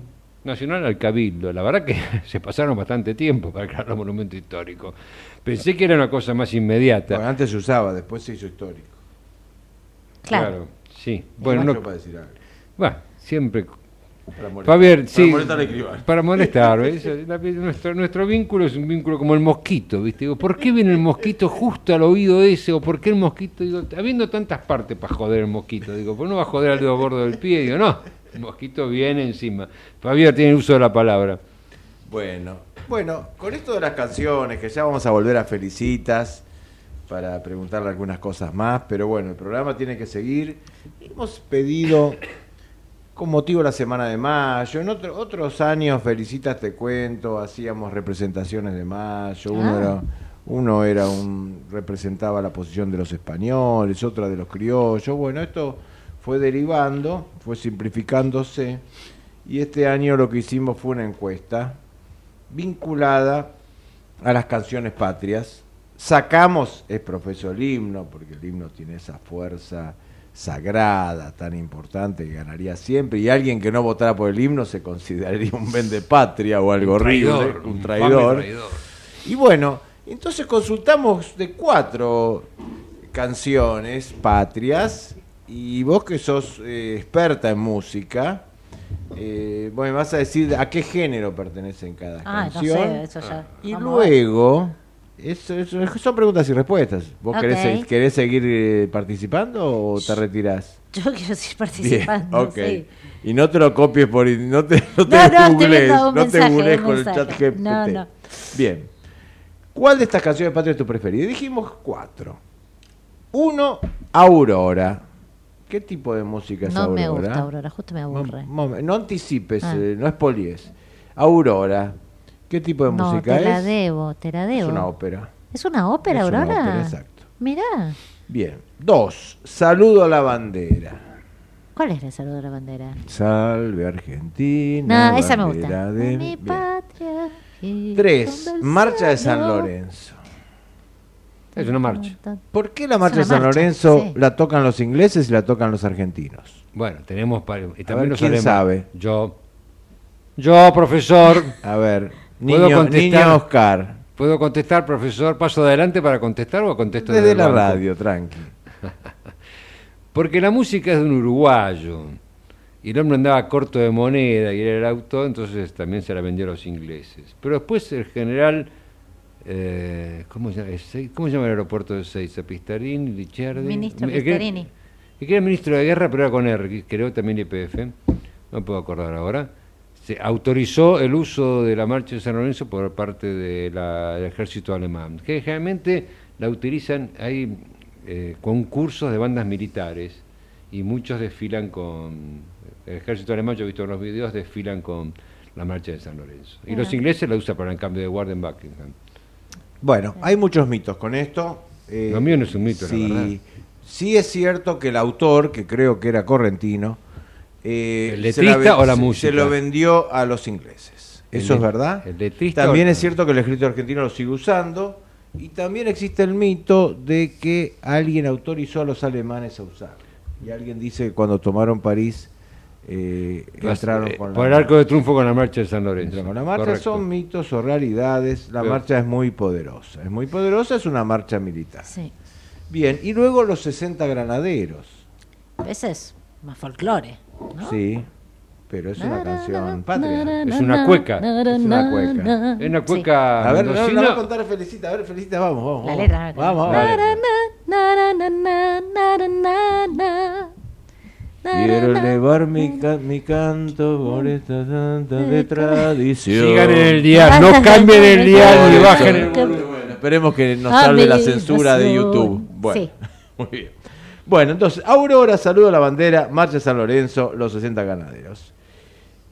Speaker 2: nacional al Cabildo. La verdad que se pasaron bastante tiempo para declarar monumento histórico. Pensé que era una cosa más inmediata.
Speaker 3: Bueno, antes se usaba, después se hizo histórico.
Speaker 5: Claro.
Speaker 2: sí. Bueno, no,
Speaker 3: para decir algo.
Speaker 2: bueno, siempre
Speaker 3: Para molestar.
Speaker 2: Fabián,
Speaker 3: Para
Speaker 2: sí.
Speaker 3: molestar al escribano.
Speaker 2: Para molestar, ¿ves? La- nuestro, nuestro vínculo es un vínculo como el mosquito, ¿viste? Digo, ¿por qué viene el mosquito justo al oído ese? ¿O por qué el mosquito? Digo, habiendo tantas partes para joder el mosquito, digo, ¿por no va a joder al dedo gordo del pie? Digo, no, el mosquito viene encima. Fabián tiene uso de la palabra.
Speaker 3: Bueno, bueno, con esto de las canciones, que ya vamos a volver a Felicitas para preguntarle algunas cosas más, pero bueno, el programa tiene que seguir. Hemos pedido, con motivo de la Semana de Mayo, en otro- otros años, Felicitas te cuento, hacíamos representaciones de Mayo, uno,
Speaker 5: Ah.
Speaker 3: era, uno era un, representaba la posición de los españoles, otra de los criollos, bueno, esto fue derivando, fue simplificándose, y este año lo que hicimos fue una encuesta vinculada a las canciones patrias. Sacamos, es profeso el himno, porque el himno tiene esa fuerza sagrada tan importante que ganaría siempre, y alguien que no votara por el himno se consideraría un patria o algo horrible,
Speaker 2: Traidor,
Speaker 3: un traidor.
Speaker 2: traidor.
Speaker 3: Y bueno, entonces consultamos de cuatro canciones patrias, y vos que sos eh, experta en música, eh, vos me vas a decir a qué género pertenece en cada
Speaker 5: Ah, no
Speaker 3: canción.
Speaker 5: sé, eso ya.
Speaker 3: Y
Speaker 5: Vamos a ver.
Speaker 3: luego, eso- son preguntas y respuestas. ¿Vos querés, se- querés seguir eh, participando o te retirás?
Speaker 5: Yo quiero seguir
Speaker 3: Bien,
Speaker 5: participando.
Speaker 3: ok.
Speaker 5: sí.
Speaker 3: Y no te lo copies por... No te, no te
Speaker 5: No, no,
Speaker 3: no te con el chat GPT.
Speaker 5: No, no.
Speaker 3: Bien. ¿Cuál de estas canciones patrias es tu preferida? Dijimos cuatro. Uno, Aurora. ¿Qué tipo de música es
Speaker 5: No
Speaker 3: Aurora?
Speaker 5: me gusta Aurora, justo me aburre.
Speaker 3: No anticipes,
Speaker 5: Ah.
Speaker 3: eh, no es polies. Aurora. ¿Qué tipo de
Speaker 5: No,
Speaker 3: música
Speaker 5: te la
Speaker 3: es?
Speaker 5: debo, te la
Speaker 3: Es
Speaker 5: debo.
Speaker 3: una ópera.
Speaker 5: ¿Es una ópera,
Speaker 3: Es una ópera, exacto.
Speaker 5: Mirá.
Speaker 3: Bien. Dos, Saludo a la bandera.
Speaker 5: ¿Cuál es el saludo de la bandera?
Speaker 3: Salve Argentina.
Speaker 5: No, esa me gusta.
Speaker 3: de-
Speaker 5: Mi patria.
Speaker 3: Tres, Marcha de San. Lorenzo.
Speaker 2: Es una marcha.
Speaker 3: ¿Por qué la marcha de San
Speaker 5: marcha,
Speaker 3: Lorenzo
Speaker 5: sí.
Speaker 3: la tocan los ingleses y la tocan los argentinos?
Speaker 2: Bueno, tenemos para, y
Speaker 3: ver,
Speaker 2: también lo
Speaker 3: ¿quién
Speaker 2: sabemos.
Speaker 3: sabe?
Speaker 2: Yo, Yo, profesor,
Speaker 3: A ver,
Speaker 2: ¿Puedo
Speaker 3: niño,
Speaker 2: contestar?
Speaker 3: niño Oscar.
Speaker 2: ¿puedo contestar, profesor? ¿Paso adelante para contestar o contesto
Speaker 3: Desde
Speaker 2: el
Speaker 3: la
Speaker 2: banco?
Speaker 3: radio, tranqui.
Speaker 2: Porque la música es de un uruguayo. Y el hombre andaba corto de moneda y era el autor, entonces también se la vendió a los ingleses. Pero después el general, eh, ¿cómo, se llama? Ezeiza- ¿cómo se llama el aeropuerto de Seiza? Pistarini, Licciardi.
Speaker 5: Ministro
Speaker 2: El que-
Speaker 5: Pistarini.
Speaker 2: el que era ministro de guerra, pero era con R, creo también IPF, no puedo acordar ahora. Se autorizó el uso de la marcha de San Lorenzo por parte de la- del ejército alemán, que generalmente la utilizan, hay eh, concursos de bandas militares y muchos desfilan con, el ejército alemán, yo he visto en los videos, desfilan con la marcha de San Lorenzo. Y los ingleses la usan para el cambio de guardia en Buckingham.
Speaker 3: Bueno, hay muchos mitos con esto. Eh,
Speaker 2: Lo mío no es un mito, la
Speaker 3: sí,
Speaker 2: verdad.
Speaker 3: Sí es cierto que el autor, que creo que era correntino, eh,
Speaker 2: ¿El
Speaker 3: se la
Speaker 2: letrista
Speaker 3: ven-
Speaker 2: o la música?
Speaker 3: Se lo vendió a los ingleses.
Speaker 2: ¿El
Speaker 3: ¿Eso es verdad?
Speaker 2: el letrista
Speaker 3: También es cierto que el escritor argentino lo sigue usando. Y también existe el mito de que alguien autorizó a los alemanes a usarlo. Y alguien dice que cuando tomaron París eh, entraron
Speaker 2: Eh,
Speaker 3: con
Speaker 2: por el
Speaker 3: la,
Speaker 2: arco de triunfo con la marcha de San Lorenzo.
Speaker 3: con la marcha.
Speaker 2: Correcto.
Speaker 3: Son mitos o realidades. La
Speaker 2: Pero-
Speaker 3: marcha es muy poderosa. Es muy poderosa, es una marcha militar.
Speaker 5: Sí.
Speaker 3: Bien, y luego los 60 granaderos.
Speaker 5: Ese es más folclore. ¿No?
Speaker 3: Sí, pero es una canción patria.
Speaker 2: Es una cueca.
Speaker 3: Es una cueca.
Speaker 2: Es una cueca
Speaker 3: A ver, no, no, va a contar Felicita. A ver, Felicita, vamos, vamos.
Speaker 5: La
Speaker 3: vamos.
Speaker 5: letra,
Speaker 3: Vamos,
Speaker 2: la
Speaker 3: vamos.
Speaker 2: letra.
Speaker 3: Quiero elevar mi, ca- mi canto por esta santa de tradición.
Speaker 2: Sigan en el dial, no cambien el dial ni bajen el volumen.
Speaker 3: bueno, esperemos que nos salve la censura de YouTube. Bueno,
Speaker 5: Sí.
Speaker 3: muy bien. Bueno, entonces, Aurora, saludo a la bandera, Marcha San Lorenzo, los 60 ganaderos.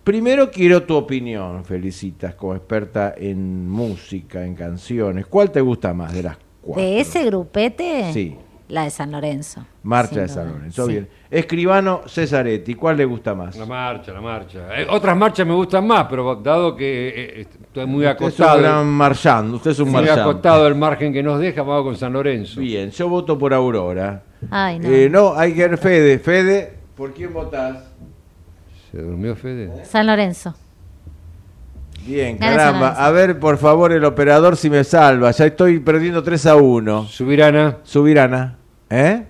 Speaker 3: Primero quiero tu opinión, Felicitas, como experta en música, en canciones. ¿Cuál te gusta más de las cuatro?
Speaker 5: De ese grupete,
Speaker 3: Sí.
Speaker 5: La de San Lorenzo.
Speaker 3: Marcha de San. Lorenzo,
Speaker 5: Sí.
Speaker 3: bien. Escribano Cesaretti, ¿cuál le gusta más?
Speaker 2: La marcha, la marcha. Eh, otras marchas me gustan más, pero dado que eh, eh, estoy muy
Speaker 3: Usted es
Speaker 2: acostado,
Speaker 3: un gran usted es un
Speaker 2: muy
Speaker 3: marchand.
Speaker 2: acostado el margen que nos deja, vamos con San Lorenzo.
Speaker 3: Bien, yo voto por Aurora.
Speaker 5: Ay, no.
Speaker 3: Eh, no, hay que ver Fede. Fede, ¿por quién votás?
Speaker 2: ¿Se durmió Fede?
Speaker 5: San Lorenzo.
Speaker 3: Bien, caramba. A ver, por favor, el operador si me salva. Ya estoy perdiendo 3 a 1.
Speaker 2: Subirana.
Speaker 3: Subirana. ¿Eh?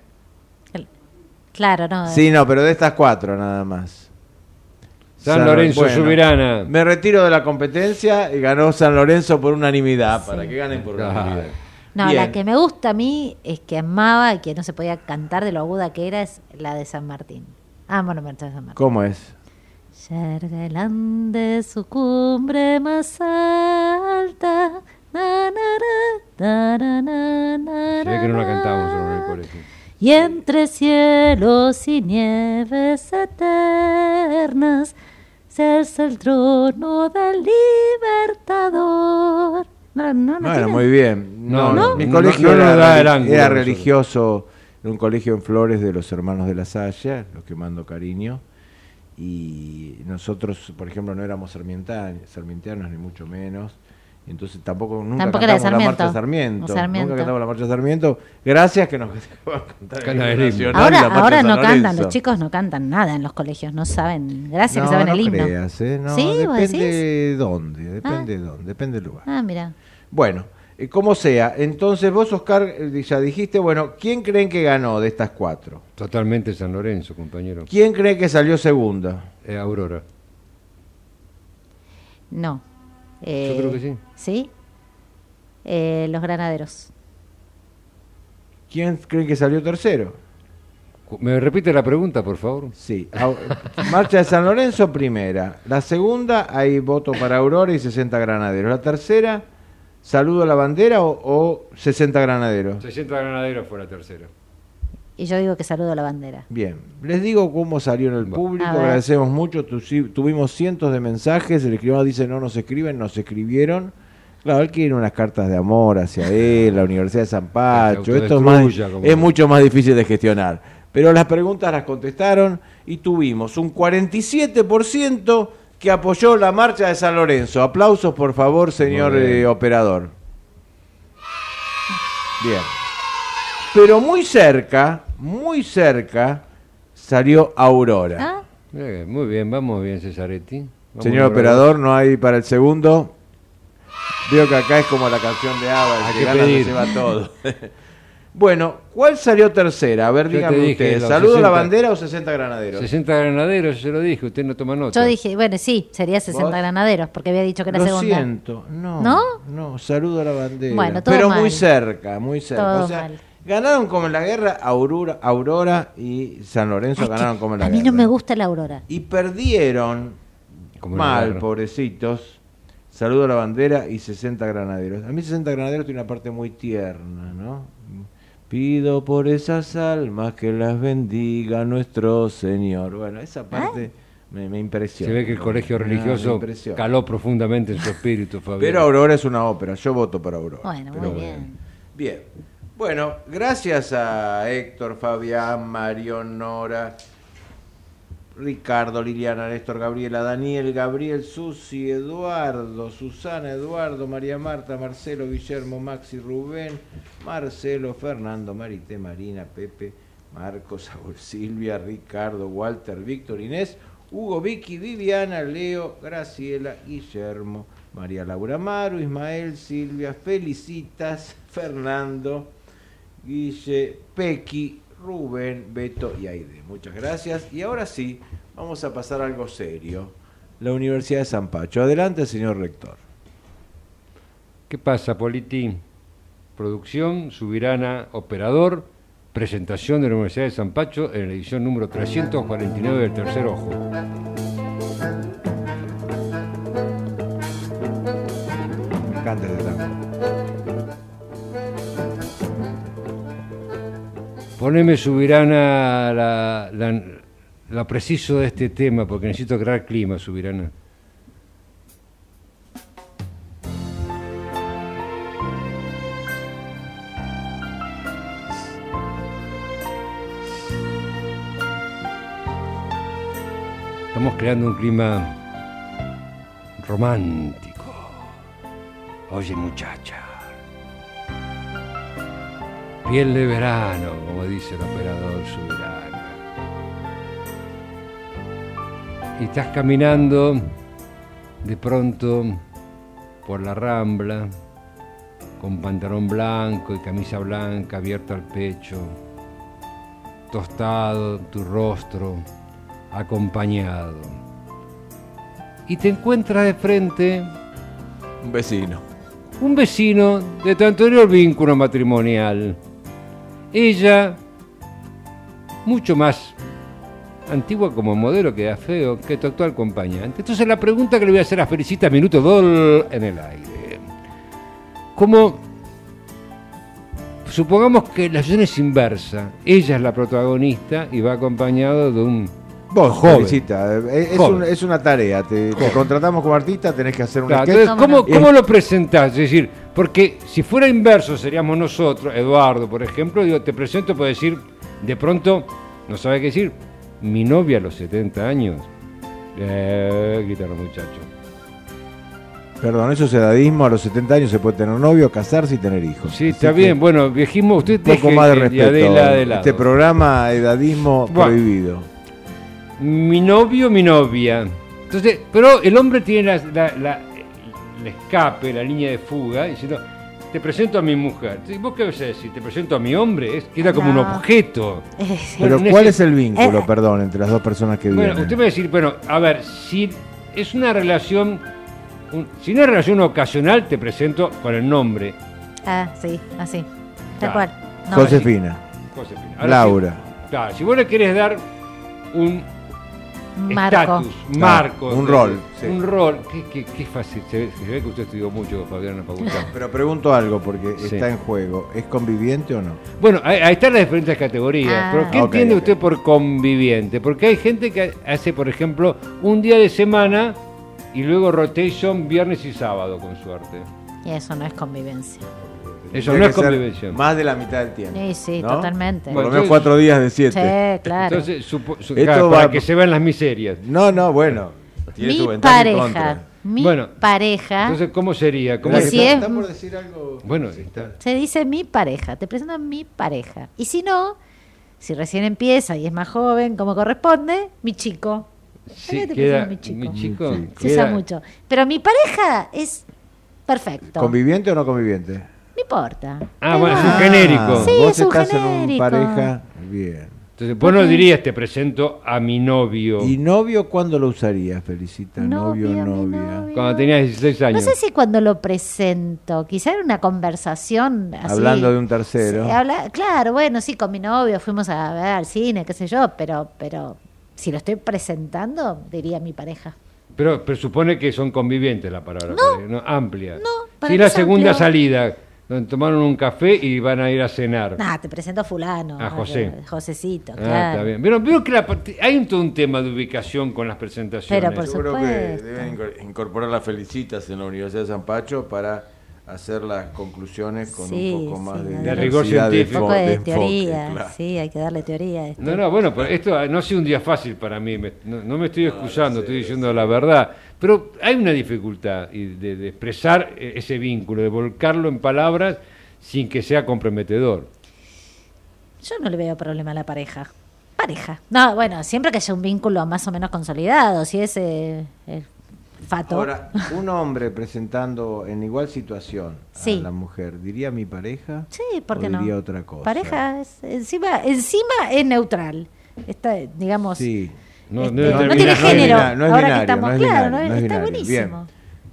Speaker 5: Claro, no.
Speaker 3: Sí, no, pero de estas cuatro nada más.
Speaker 2: San Lorenzo,
Speaker 3: bueno,
Speaker 2: Subirana.
Speaker 3: Me retiro de la competencia y ganó San Lorenzo por unanimidad. Para que ganen por
Speaker 2: Claro.
Speaker 3: unanimidad.
Speaker 5: No,
Speaker 3: Bien.
Speaker 5: la que me gusta a mí es que amaba y que no se podía cantar de lo aguda que era es la de San Martín. Ah, bueno, Marcha de San Martín.
Speaker 3: ¿Cómo es?
Speaker 5: Yerga el Ande su cumbre más alta. na, na, na, na,
Speaker 2: que no la cantábamos en el colegio.
Speaker 5: Y entre cielos y nieves eternas se alza el trono del libertador. No, no, no
Speaker 3: Bueno, muy bien.
Speaker 2: No,
Speaker 3: No, mi
Speaker 2: no,
Speaker 3: colegio era,
Speaker 2: ángulo
Speaker 3: era
Speaker 2: a nosotros.
Speaker 3: religioso, era un colegio en Flores de los hermanos de la Salle, los que mando cariño. Y nosotros, por ejemplo, no éramos sarmientan- sarmientianos, ni mucho menos. Y Entonces tampoco nunca
Speaker 5: Tampoco
Speaker 3: cantamos la marcha
Speaker 5: Sarmiento.
Speaker 3: Sarmiento. Nunca cantamos la marcha Sarmiento. Gracias que nos cantar himno
Speaker 2: himno.
Speaker 5: Ahora,
Speaker 3: la
Speaker 5: ahora no cantan, los chicos no cantan nada en los colegios, no saben, gracias
Speaker 3: no,
Speaker 5: que saben
Speaker 3: no
Speaker 5: el himno.
Speaker 3: creas, ¿eh? No,
Speaker 5: ¿Sí? ¿Vos
Speaker 3: depende
Speaker 5: decís?
Speaker 3: de dónde, depende
Speaker 5: Ah.
Speaker 3: de dónde, depende del lugar.
Speaker 5: Ah, mira.
Speaker 3: Bueno, eh, como sea, entonces vos, Oscar, eh, ya dijiste, bueno, ¿quién creen que ganó de estas cuatro?
Speaker 2: Totalmente San Lorenzo, compañero.
Speaker 3: ¿Quién cree que salió segunda?
Speaker 2: Eh, Aurora.
Speaker 5: No. Eh,
Speaker 2: Yo creo que sí.
Speaker 5: ¿Sí? Eh, los granaderos.
Speaker 3: ¿Quién cree que salió tercero?
Speaker 2: ¿Me repite la pregunta, por favor?
Speaker 3: Sí, Marcha de San Lorenzo primera. La segunda, hay voto para Aurora y 60 granaderos. La tercera, saludo a la bandera o, o 60 granaderos.
Speaker 2: 60 granaderos fue la tercera.
Speaker 5: Y yo digo que saludo a la bandera.
Speaker 3: Bien, les digo cómo salió en el público, agradecemos mucho, tu- tuvimos cientos de mensajes, el escribano dice no nos escriben, nos escribieron. Claro, él quiere unas cartas de amor hacia él, la Universidad de San Pacho, esto es, más-
Speaker 2: autodestruya, como-
Speaker 3: es mucho más difícil de gestionar. Pero las preguntas las contestaron y tuvimos un 47% que apoyó la marcha de San Lorenzo. Aplausos, por favor, señor eh, operador. Bien. Pero muy cerca, muy cerca, salió Aurora.
Speaker 5: ¿Ah?
Speaker 2: Eh, muy bien, vamos bien, Cesaretti. Vamos
Speaker 3: Señor operador, no hay para el segundo. Veo que acá es como la canción de Ava, el que gana se lleva todo. bueno, ¿cuál salió tercera? A ver,
Speaker 2: Yo te
Speaker 3: dígame
Speaker 2: dije
Speaker 3: usted.
Speaker 2: los
Speaker 3: ¿Saludo a la
Speaker 2: 60.
Speaker 3: bandera o 60 granaderos?
Speaker 2: 60 granaderos, yo se lo dije, usted no toma nota.
Speaker 5: Yo dije, bueno, sí, sería 60
Speaker 3: ¿Vos?
Speaker 5: granaderos, porque había dicho que era
Speaker 3: Lo
Speaker 5: segunda.
Speaker 3: siento, no.
Speaker 5: ¿No?
Speaker 3: No, saludo a la bandera.
Speaker 5: Bueno, todo
Speaker 3: Pero
Speaker 5: mal.
Speaker 3: muy cerca, muy cerca.
Speaker 5: Todo
Speaker 3: o sea,
Speaker 5: mal.
Speaker 3: ganaron como en la guerra Aurora, Aurora y San Lorenzo
Speaker 5: Ay,
Speaker 3: ganaron como en la
Speaker 5: a mí
Speaker 3: guerra.
Speaker 5: no me gusta la aurora.
Speaker 3: Y perdieron
Speaker 2: Como
Speaker 3: mal,
Speaker 2: guerra.
Speaker 3: pobrecitos. Saludo a la bandera y 60 granaderos. A mí 60 granaderos tiene una parte muy tierna, ¿no? Pido por esas almas que las bendiga nuestro Señor. Bueno, esa parte me, me impresiona.
Speaker 2: Se ve que el colegio religioso caló profundamente en su espíritu, Fabián.
Speaker 3: Pero Aurora es una ópera, yo voto por Aurora.
Speaker 5: Bueno,
Speaker 3: Pero
Speaker 5: muy bien.
Speaker 3: Bien. Bueno, gracias a Héctor, Fabián, Marión, Nora, Ricardo, Liliana, Néstor, Gabriela, Daniel, Gabriel, Susi, Eduardo, Susana, Eduardo, María Marta, Marcelo, Guillermo, Maxi, Rubén, Marcelo, Fernando, Marité, Marina, Pepe, Marcos, Saúl, Silvia, Ricardo, Walter, Víctor, Inés, Hugo, Vicky, Viviana, Leo, Graciela, Guillermo, María Laura Maru, Ismael, Silvia, Felicitas, Fernando, Guille, Pequi, Rubén, Beto y Aide. Muchas gracias. Y ahora sí, vamos a pasar a algo serio. La Universidad de San Pacho. Adelante, señor rector.
Speaker 2: ¿Qué pasa, Politi? Producción, Subirana, operador, presentación de la Universidad de San Pacho en la edición número 349 del Tercer Ojo. Poneme, Subirana, la, la, la preciso de este tema, porque necesito crear clima, Subirana. Estamos creando un clima romántico. Oye, muchacha. Piel de verano, como dice el operador Subirana. Y estás caminando de pronto por la rambla, con pantalón blanco y camisa blanca abierta al pecho, tostado tu rostro, acompañado. Y te encuentras de frente
Speaker 3: Un vecino.
Speaker 2: un vecino de tu anterior vínculo matrimonial. Ella, mucho más antigua como modelo que da feo que tu actual acompañante. Entonces la pregunta que le voy a hacer a Felicita Minuto Dol en el aire. Como supongamos que la situación es inversa. Ella es la protagonista y va acompañado de un
Speaker 3: Vos,
Speaker 2: joven.
Speaker 3: Felicita, eh, es,
Speaker 2: Joven.
Speaker 3: un- es una tarea. Te, te contratamos como artista, tenés que hacer un
Speaker 2: Claro, entonces, ¿cómo, cómo lo presentás? Es decir, porque si fuera inverso seríamos nosotros, Eduardo, por ejemplo, digo, te presento por decir, de pronto, no sabe qué decir, mi novia a los 70 años. Eh, gritaron los muchachos.
Speaker 3: Perdón, eso es edadismo. A los 70 años se puede tener novio, casarse y tener hijos.
Speaker 2: Sí,
Speaker 3: Así
Speaker 2: está
Speaker 3: que
Speaker 2: bien, bueno, viejismo, usted
Speaker 3: Un poco más de respeto.
Speaker 2: De lado.
Speaker 3: este programa, edadismo
Speaker 2: Bueno.
Speaker 3: prohibido.
Speaker 2: Mi novio, mi novia. Entonces, pero el hombre tiene la, la- la- el escape, la línea de fuga, diciendo, te presento a mi mujer. Entonces, ¿Vos qué vas a decir? ¿Te presento a mi hombre? Es, queda como un
Speaker 5: No.
Speaker 2: objeto.
Speaker 3: Pero
Speaker 2: Bueno,
Speaker 3: ¿cuál
Speaker 2: ese-
Speaker 3: es el vínculo,
Speaker 5: Eh.
Speaker 3: perdón, entre las dos personas que
Speaker 2: Bueno,
Speaker 3: vienen?
Speaker 2: usted me va a decir, bueno, a ver, si es una relación, un- si una relación ocasional, te presento con el nombre.
Speaker 5: Ah, sí, así.
Speaker 2: Claro.
Speaker 5: Tal cual. No,
Speaker 3: Josefina,
Speaker 2: Josefina. Ahora,
Speaker 3: Laura.
Speaker 2: si- claro, si vos le querés dar un
Speaker 5: Marco.
Speaker 2: estatus, marco.
Speaker 3: un
Speaker 2: de-
Speaker 3: rol, sí.
Speaker 2: Un rol. Qué, qué- qué fácil. Se ve, se ve que usted estudió mucho, Fabián, en la facultad.
Speaker 3: Pero pregunto algo porque
Speaker 2: Sí.
Speaker 3: está en juego. ¿Es conviviente o no?
Speaker 2: Bueno, ahí, están las diferentes categorías.
Speaker 5: Ah.
Speaker 2: Pero ¿qué
Speaker 3: Ok,
Speaker 2: entiende usted por conviviente? Porque hay gente que hace, por ejemplo, un día de semana y luego rotation viernes y sábado, con suerte.
Speaker 5: Y eso no es convivencia.
Speaker 2: Eso no es convivencia.
Speaker 3: Más de la mitad del tiempo.
Speaker 5: Sí, sí,
Speaker 3: ¿no?
Speaker 5: totalmente.
Speaker 3: Por
Speaker 2: Bueno,
Speaker 3: lo menos cuatro días de
Speaker 5: Sí,
Speaker 3: siete.
Speaker 5: claro.
Speaker 2: Entonces, supo- su-
Speaker 3: Esto
Speaker 2: claro,
Speaker 3: va-
Speaker 2: para que se vean las miserias.
Speaker 3: No, no, bueno. Tiene
Speaker 5: mi
Speaker 3: su
Speaker 5: pareja, mi
Speaker 2: Bueno,
Speaker 5: pareja,
Speaker 2: Entonces, ¿cómo sería? ¿Cómo
Speaker 5: si es-
Speaker 3: está- por decir algo.
Speaker 2: Bueno, está.
Speaker 5: se dice mi pareja, te presento a mi pareja. Y si no, si recién empieza y es más joven, como corresponde, mi chico.
Speaker 2: Sí,
Speaker 5: ¿Por qué te
Speaker 2: queda mi chico.
Speaker 3: Sí,
Speaker 5: Se usa
Speaker 2: queda-
Speaker 5: mucho. Pero mi pareja es perfecto.
Speaker 3: ¿Conviviente o no conviviente?
Speaker 5: No importa.
Speaker 2: Ah, bueno, es un genérico.
Speaker 5: Sí,
Speaker 3: vos
Speaker 5: es un
Speaker 3: estás en un
Speaker 5: genérico.
Speaker 3: pareja. Bien.
Speaker 2: Entonces, vos no dirías, te presento a mi novio.
Speaker 3: ¿Y novio cuándo lo usarías, Felicita? Novio,
Speaker 5: Novio, mi
Speaker 3: novia.
Speaker 5: novio.
Speaker 2: Cuando tenías 16
Speaker 5: No
Speaker 2: años.
Speaker 5: sé si cuando lo presento, quizá era una conversación así.
Speaker 3: Hablando de un tercero.
Speaker 5: Sí, habla- claro, bueno, sí, con mi novio fuimos a ver al cine, qué sé yo, pero, pero si lo estoy presentando, diría mi pareja.
Speaker 2: Pero presupone que son convivientes la palabra. pareja, ¿no? Amplia.
Speaker 5: No, para
Speaker 2: Si
Speaker 5: mí
Speaker 2: la
Speaker 5: es
Speaker 2: segunda
Speaker 5: amplio.
Speaker 2: salida, donde tomaron un café y van a ir a cenar.
Speaker 5: Nah, te presento a fulano.
Speaker 2: A José.
Speaker 5: eh, Josecito,
Speaker 2: Ah,
Speaker 5: claro.
Speaker 2: está bien. Pero veo que la hay un, todo un tema de ubicación con las presentaciones.
Speaker 5: Pero por
Speaker 3: Yo creo que
Speaker 5: supuesto.
Speaker 3: deben incor- incorporar las felicitas en la Universidad de San Pacho para hacer las conclusiones con
Speaker 5: Sí,
Speaker 3: un poco más
Speaker 5: sí,
Speaker 3: de,
Speaker 5: de
Speaker 2: rigor científico.
Speaker 5: Un poco de,
Speaker 3: enfoque,
Speaker 5: teoría,
Speaker 3: claro.
Speaker 5: sí, hay que darle teoría. a esto.
Speaker 2: No, no, bueno, pero esto no ha sido un día fácil para mí, me- no, no me estoy excusando, estoy diciendo la verdad, pero hay una dificultad y de, de expresar eh, ese vínculo, de volcarlo en palabras sin que sea comprometedor.
Speaker 5: Yo no le veo problema a la pareja. Pareja. No, bueno, siempre que haya un vínculo más o menos consolidado, si es eh, el fato.
Speaker 3: Ahora, un hombre presentando en igual situación
Speaker 5: Sí.
Speaker 3: a la mujer, ¿diría mi pareja?
Speaker 5: sí, ¿por qué
Speaker 3: o
Speaker 5: no?
Speaker 3: diría otra cosa?
Speaker 5: Pareja es, encima, encima es neutral. Está, digamos,
Speaker 3: Sí.
Speaker 2: No,
Speaker 5: Este,
Speaker 2: no
Speaker 5: no
Speaker 2: determina-
Speaker 5: tiene género. Ahora que estamos claro, está buenísimo.
Speaker 3: Bien.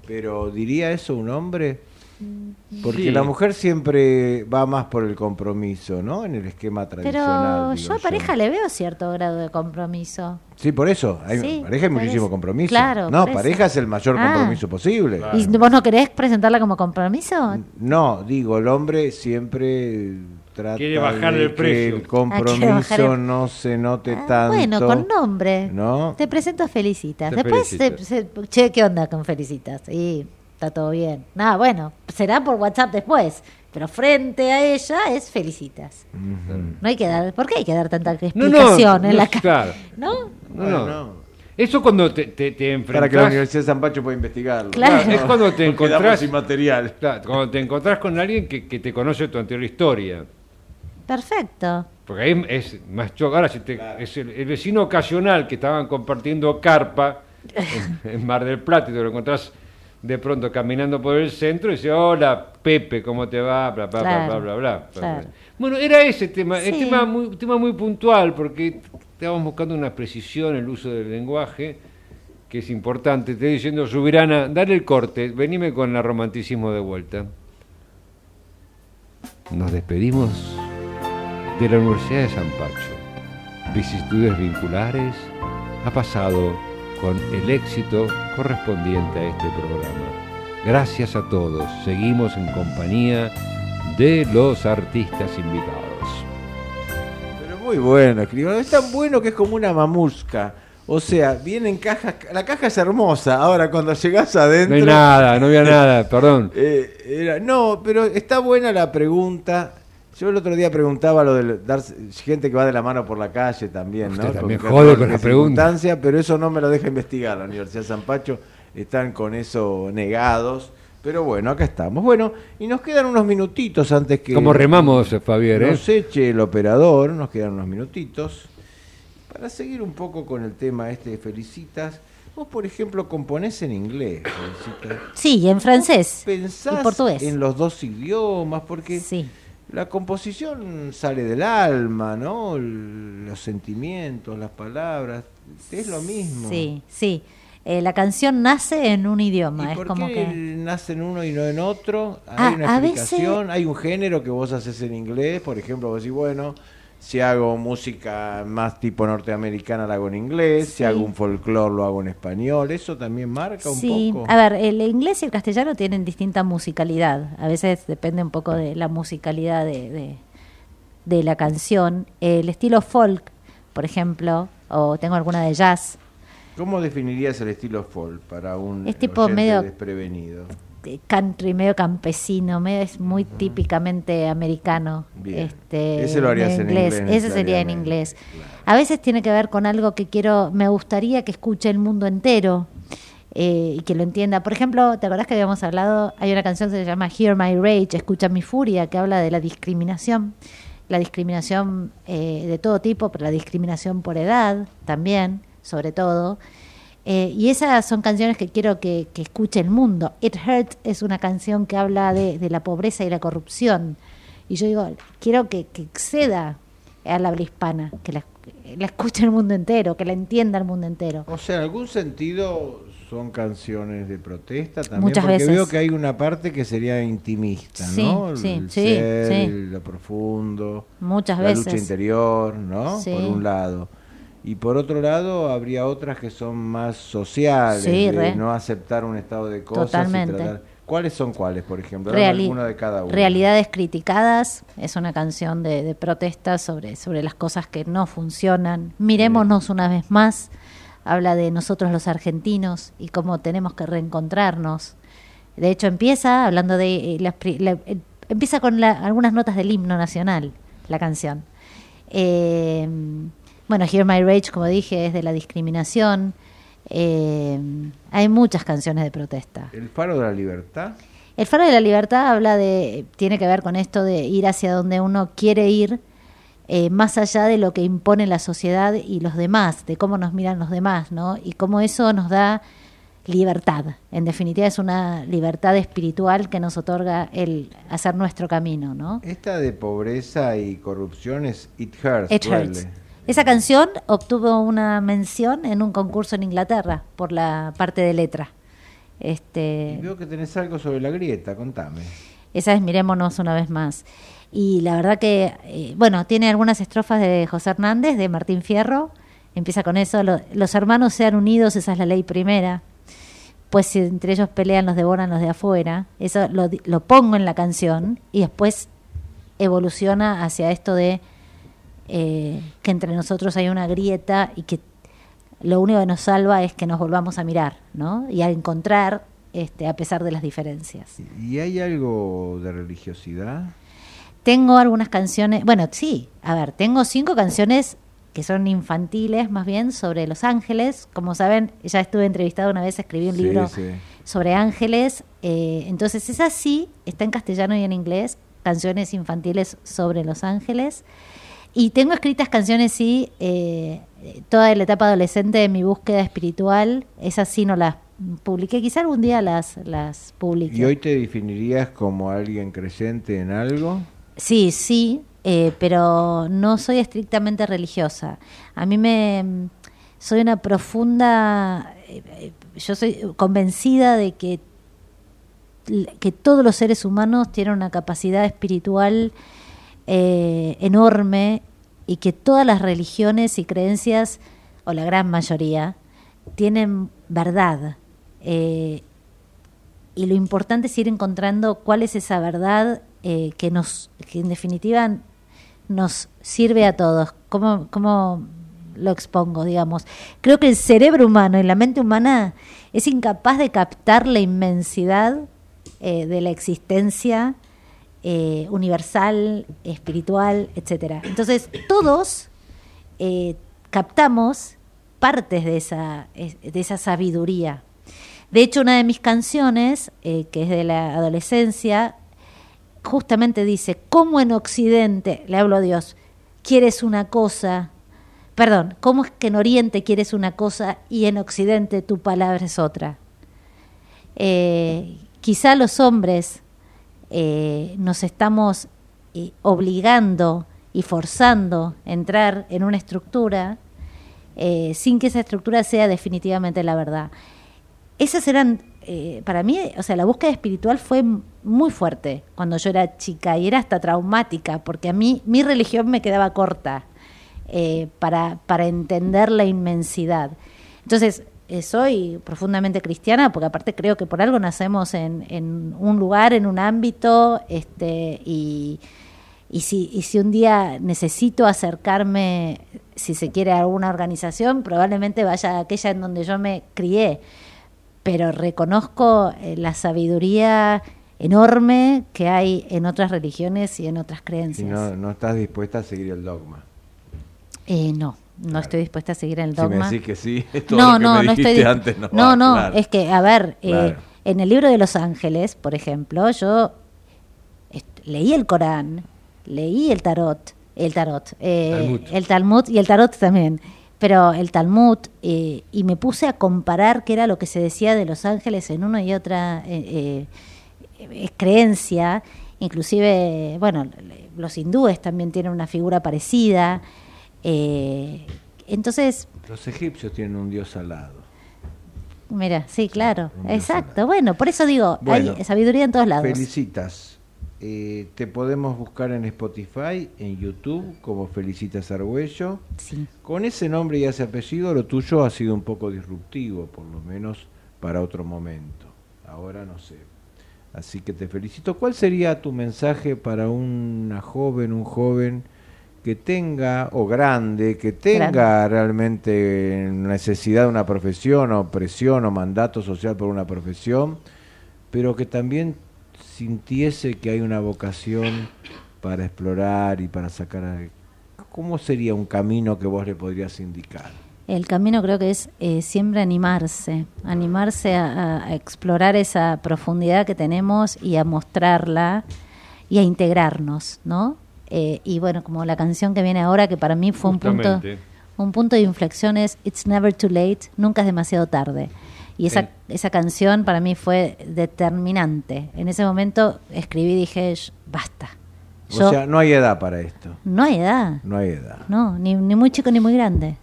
Speaker 3: Pero ¿diría eso un hombre? Porque
Speaker 2: Sí.
Speaker 3: la mujer siempre va más por el compromiso, ¿no? En el esquema
Speaker 5: Pero
Speaker 3: tradicional.
Speaker 5: yo
Speaker 3: digo
Speaker 5: a pareja le veo cierto grado de compromiso.
Speaker 3: Sí, por eso. Hay,
Speaker 5: Sí,
Speaker 3: pareja hay muchísimo
Speaker 5: eso.
Speaker 3: compromiso.
Speaker 5: Claro,
Speaker 3: no,
Speaker 5: eso.
Speaker 3: pareja es el mayor
Speaker 5: Ah.
Speaker 3: compromiso posible.
Speaker 5: ¿Y vos no querés presentarla como compromiso?
Speaker 3: No, digo, el hombre siempre trata
Speaker 2: Quiere bajarle
Speaker 3: de
Speaker 2: el precio.
Speaker 3: que el
Speaker 5: Ah,
Speaker 3: compromiso
Speaker 5: bajar el-
Speaker 3: no se note
Speaker 5: Ah,
Speaker 3: tanto.
Speaker 5: bueno, con nombre.
Speaker 3: ¿No?
Speaker 5: Te presento a Felicitas.
Speaker 2: Te
Speaker 5: Después,
Speaker 2: Felicitas.
Speaker 5: se- se- che, ¿qué onda con Felicitas? Sí, está todo bien. Nada, bueno, será por WhatsApp después. Pero frente a ella es Felicitas. No hay que dar, ¿por qué hay que dar tanta
Speaker 2: No, no,
Speaker 5: explicación en
Speaker 2: no,
Speaker 5: la cara?
Speaker 2: claro.
Speaker 5: ¿No?
Speaker 2: No, no.
Speaker 3: no.
Speaker 2: Eso cuando te, te, te enfrentas...
Speaker 3: Para que la Universidad de San Pacho pueda investigarlo.
Speaker 5: Claro.
Speaker 2: Es cuando te encontrás...
Speaker 3: sin material.
Speaker 2: Claro, cuando te encontrás con alguien que, que te conoce tu anterior historia.
Speaker 5: Perfecto.
Speaker 2: Porque ahí es más choco. Ahora, si te, es el, el vecino ocasional que estaban compartiendo carpa en, en Mar del Plata y te lo encontrás de pronto caminando por el centro y dice, hola Pepe, ¿cómo te va? Bla, bla,
Speaker 5: Claro,
Speaker 2: bla, bla, bla, bla. Bueno, era ese tema, el tema muy, tema muy puntual, porque estábamos buscando una precisión en el uso del lenguaje, que es importante. Te estoy diciendo, Subirana, dale el corte, venime con el romanticismo de vuelta. Nos despedimos de la Universidad de San Pacho. Vicisitudes vinculares ha pasado con el éxito correspondiente a este programa. Gracias a todos. Seguimos en compañía de los artistas invitados.
Speaker 3: Pero muy bueno, escribano. Es tan bueno que es como una mamusca. O sea, viene en cajas. La caja es hermosa. Ahora, cuando llegás adentro.
Speaker 2: No hay nada, no había nada, perdón.
Speaker 3: Eh, era- no, pero está buena la pregunta. Yo el otro día preguntaba lo de dar gente que va de la mano por la calle también, ¿no?
Speaker 2: También jode con la pregunta.
Speaker 3: Pero eso no me lo deja investigar la Universidad de San Pacho. Están con eso negados. Pero bueno, acá estamos. Bueno, y nos quedan unos minutitos antes que.
Speaker 2: Como remamos, Fabián, ¿eh?
Speaker 3: Nos eche el operador, nos quedan unos minutitos. Para seguir un poco con el tema este de Felicitas, vos, por ejemplo, componés en inglés, Felicitas.
Speaker 5: Sí, y en francés
Speaker 3: ¿Pensás
Speaker 5: y portugués.
Speaker 3: en los dos idiomas? Porque
Speaker 5: Sí.
Speaker 3: La composición sale del alma, ¿no? Los sentimientos, las palabras, es lo mismo.
Speaker 5: Sí, sí. Eh, la canción nace en un idioma,
Speaker 3: ¿Y
Speaker 5: es
Speaker 3: por
Speaker 5: como
Speaker 3: qué
Speaker 5: que...
Speaker 3: nace en uno y no en otro?
Speaker 5: Ah,
Speaker 3: ¿Hay una
Speaker 5: a veces-
Speaker 3: explicación? ¿Hay un género que vos haces en inglés? Por ejemplo, vos decís, bueno, si hago música más tipo norteamericana la hago en inglés, si
Speaker 5: Sí.
Speaker 3: hago un folclore lo hago en español, ¿eso también marca un
Speaker 5: Sí,
Speaker 3: poco?
Speaker 5: a ver, el inglés y el castellano tienen distinta musicalidad. A veces depende un poco de la musicalidad de, de, de la canción. El estilo folk, por ejemplo, o tengo alguna de jazz,
Speaker 3: ¿Cómo definirías el estilo folk para un
Speaker 5: Es tipo medio-
Speaker 3: desprevenido?
Speaker 5: Eh, country, medio campesino, medio es muy típicamente americano.
Speaker 3: Bien.
Speaker 5: Este,
Speaker 3: Ese lo harías en inglés
Speaker 5: Ese sería en inglés.
Speaker 3: claro.
Speaker 5: A veces tiene que ver con algo que quiero, me gustaría que escuche el mundo entero eh, y que lo entienda. Por ejemplo, ¿te acordás que habíamos hablado? Hay una canción que se llama Hear My Rage, Escucha mi furia, que habla de la discriminación, la discriminación eh, de todo tipo, pero la discriminación por edad también, sobre todo. Eh, y esas son canciones que quiero que, que escuche el mundo. It Hurt es una canción que habla de, de la pobreza y la corrupción. Y yo digo, quiero que, que exceda al habla hispana, que la, la escuche el mundo entero, que la entienda el mundo entero.
Speaker 3: O sea, en algún sentido son canciones de protesta también,
Speaker 5: Muchas
Speaker 3: porque
Speaker 5: veces.
Speaker 3: veo que hay una parte que sería intimista,
Speaker 5: Sí,
Speaker 3: ¿no?
Speaker 5: sí,
Speaker 3: el
Speaker 5: sí,
Speaker 3: ser,
Speaker 5: sí.
Speaker 3: el- lo profundo,
Speaker 5: Muchas
Speaker 3: la lucha interior, ¿no?
Speaker 5: Sí.
Speaker 3: Por un lado. Y por otro lado, habría otras que son más sociales,
Speaker 5: Sí,
Speaker 3: de
Speaker 5: re.
Speaker 3: no aceptar un estado de cosas. y
Speaker 5: Totalmente.
Speaker 3: tratar- ¿Cuáles son cuáles, por ejemplo?
Speaker 5: Reali-
Speaker 3: alguna de cada una.
Speaker 5: Realidades criticadas es una canción de, de protesta sobre, sobre las cosas que no funcionan. Mirémonos una vez más. Habla de nosotros los argentinos y cómo tenemos que reencontrarnos. De hecho, empieza hablando de. eh, la- eh, empieza con la- algunas notas del himno nacional, la canción. Eh, bueno, Hear My Rage, como dije, es de la discriminación. Eh, hay muchas canciones de protesta.
Speaker 3: El faro de la libertad.
Speaker 5: El faro de la libertad habla de, tiene que ver con esto de ir hacia donde uno quiere ir, eh, más allá de lo que impone la sociedad y los demás, de cómo nos miran los demás, ¿no? Y cómo eso nos da libertad. En definitiva, es una libertad espiritual que nos otorga el hacer nuestro camino, ¿no?
Speaker 3: Esta de pobreza y corrupción es It Hurts.
Speaker 5: It
Speaker 3: duele.
Speaker 5: Hurts. Esa canción obtuvo una mención en un concurso en Inglaterra por la parte de letra. Este,
Speaker 3: veo que tenés algo sobre la grieta, contame.
Speaker 5: Esa es Mirémonos una vez más. Y la verdad que, eh, bueno, tiene algunas estrofas de José Hernández, de Martín Fierro. Empieza con eso, lo- los hermanos sean unidos, esa es la ley primera. Pues si entre ellos pelean, los devoran los de afuera. Eso lo, lo pongo en la canción y después evoluciona hacia esto de eh, que entre nosotros hay una grieta y que lo único que nos salva es que nos volvamos a mirar, ¿no? Y a encontrar este, a pesar de las diferencias.
Speaker 3: ¿Y hay algo de religiosidad?
Speaker 5: Tengo algunas canciones, bueno, sí, a ver, tengo cinco canciones que son infantiles más bien sobre los ángeles. Como saben, ya estuve entrevistada una vez, escribí un
Speaker 3: Sí,
Speaker 5: libro
Speaker 3: sí.
Speaker 5: sobre ángeles. eh, entonces, esa sí, está en castellano y en inglés, canciones infantiles sobre los ángeles. Y tengo escritas canciones, sí, eh, toda la etapa adolescente de mi búsqueda espiritual. Esas sí no las publiqué, quizá algún día las, las publique.
Speaker 3: ¿Y hoy te definirías como alguien creyente en algo?
Speaker 5: Sí, sí, eh, pero no soy estrictamente religiosa. A mí me soy una profunda, eh, eh, yo soy convencida de que que todos los seres humanos tienen una capacidad espiritual eh, enorme y que todas las religiones y creencias, o la gran mayoría, tienen verdad. Eh, y lo importante es ir encontrando cuál es esa verdad eh, que nos que en definitiva nos sirve a todos cómo, cómo lo expongo digamos creo que el cerebro humano y la mente humana es incapaz de captar la inmensidad de la existencia eh, universal espiritual etcétera entonces todos eh, captamos partes de esa de esa sabiduría de hecho, una de mis canciones, eh, que es de la adolescencia, justamente dice, ¿cómo en Occidente, le hablo a Dios, quieres una cosa? Perdón, ¿cómo es que en Oriente quieres una cosa y en Occidente tu palabra es otra? Quizá los hombres eh, nos estamos eh, obligando y forzando a entrar en una estructura eh, sin que esa estructura sea definitivamente la verdad esas eran, para mí, o sea, la búsqueda espiritual fue muy fuerte cuando yo era chica y era hasta traumática, porque a mí mi religión me quedaba corta para, para entender la inmensidad. Entonces, eh, soy profundamente cristiana, porque aparte creo que por algo nacemos en, en un lugar, en un ámbito, este, y, y si, y si un día necesito acercarme, si se quiere, a alguna organización, probablemente vaya a aquella en donde yo me crié pero reconozco eh, la sabiduría enorme que hay en otras religiones y en otras creencias.
Speaker 3: no, no estás dispuesta a seguir el dogma.
Speaker 5: Eh, no, no estoy dispuesta a seguir el
Speaker 3: Si me
Speaker 5: dogma.
Speaker 3: decís que sí, es todo
Speaker 5: no,
Speaker 3: lo que
Speaker 5: no,
Speaker 3: me
Speaker 5: no estoy.
Speaker 3: antes no
Speaker 5: no,
Speaker 3: va,
Speaker 5: no,
Speaker 3: claro.
Speaker 5: es que, a ver, eh, en el libro de los ángeles, por ejemplo, yo leí el Corán, leí el tarot, el tarot, eh,
Speaker 2: Talmud.
Speaker 5: el Talmud y el tarot también. pero el Talmud, eh, y me puse a comparar qué era lo que se decía de los ángeles en una y otra eh, eh, creencia, inclusive, bueno, los hindúes también tienen una figura parecida. Eh, entonces,
Speaker 3: Los egipcios tienen un dios alado.
Speaker 5: mira, sí, claro,
Speaker 3: Un
Speaker 5: exacto. Bueno, por eso digo,
Speaker 3: Bueno,
Speaker 5: hay sabiduría en todos lados.
Speaker 3: Felicitas. Eh, te podemos buscar en Spotify, en YouTube, como Felicitas Argüello.
Speaker 5: Sí.
Speaker 3: Con ese nombre y ese apellido, lo tuyo ha sido un poco disruptivo, por lo menos para otro momento. Ahora no sé. Así que te felicito. ¿Cuál sería tu mensaje para una joven, un joven que tenga, o grande, que tenga realmente necesidad de una profesión, o presión, o mandato social por una profesión, pero que también sintiese que hay una vocación para explorar y para sacar... a- ¿Cómo sería un camino que vos le podrías indicar?
Speaker 5: El camino creo que es eh, siempre animarse, animarse a explorar esa profundidad que tenemos y a mostrarla y a integrarnos, ¿no? Eh, y bueno, como la canción que viene ahora, que para mí fue un punto, un punto de inflexión es It's never too late, nunca es demasiado tarde. Y esa, esa canción para mí fue determinante. En ese momento escribí y dije, "Sh, basta. Yo-
Speaker 3: O sea, no hay edad para esto.
Speaker 5: no hay edad.
Speaker 3: No hay edad.
Speaker 5: No, ni, ni muy chico ni muy grande.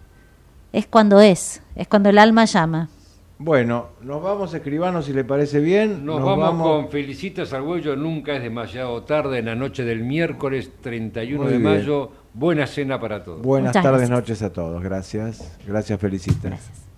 Speaker 5: Es cuando es, es cuando el alma llama.
Speaker 3: Bueno, nos vamos, escribanos si le parece bien.
Speaker 2: Nos, vamos, con Felicitas Argüello, nunca es demasiado tarde, en la noche del miércoles 31
Speaker 3: Muy
Speaker 2: de
Speaker 3: bien.
Speaker 2: mayo. Buena cena para todos.
Speaker 3: Buenas
Speaker 5: Muchas
Speaker 3: tardes,
Speaker 5: gracias.
Speaker 3: noches a todos. Gracias. Gracias, felicitas.
Speaker 5: Gracias.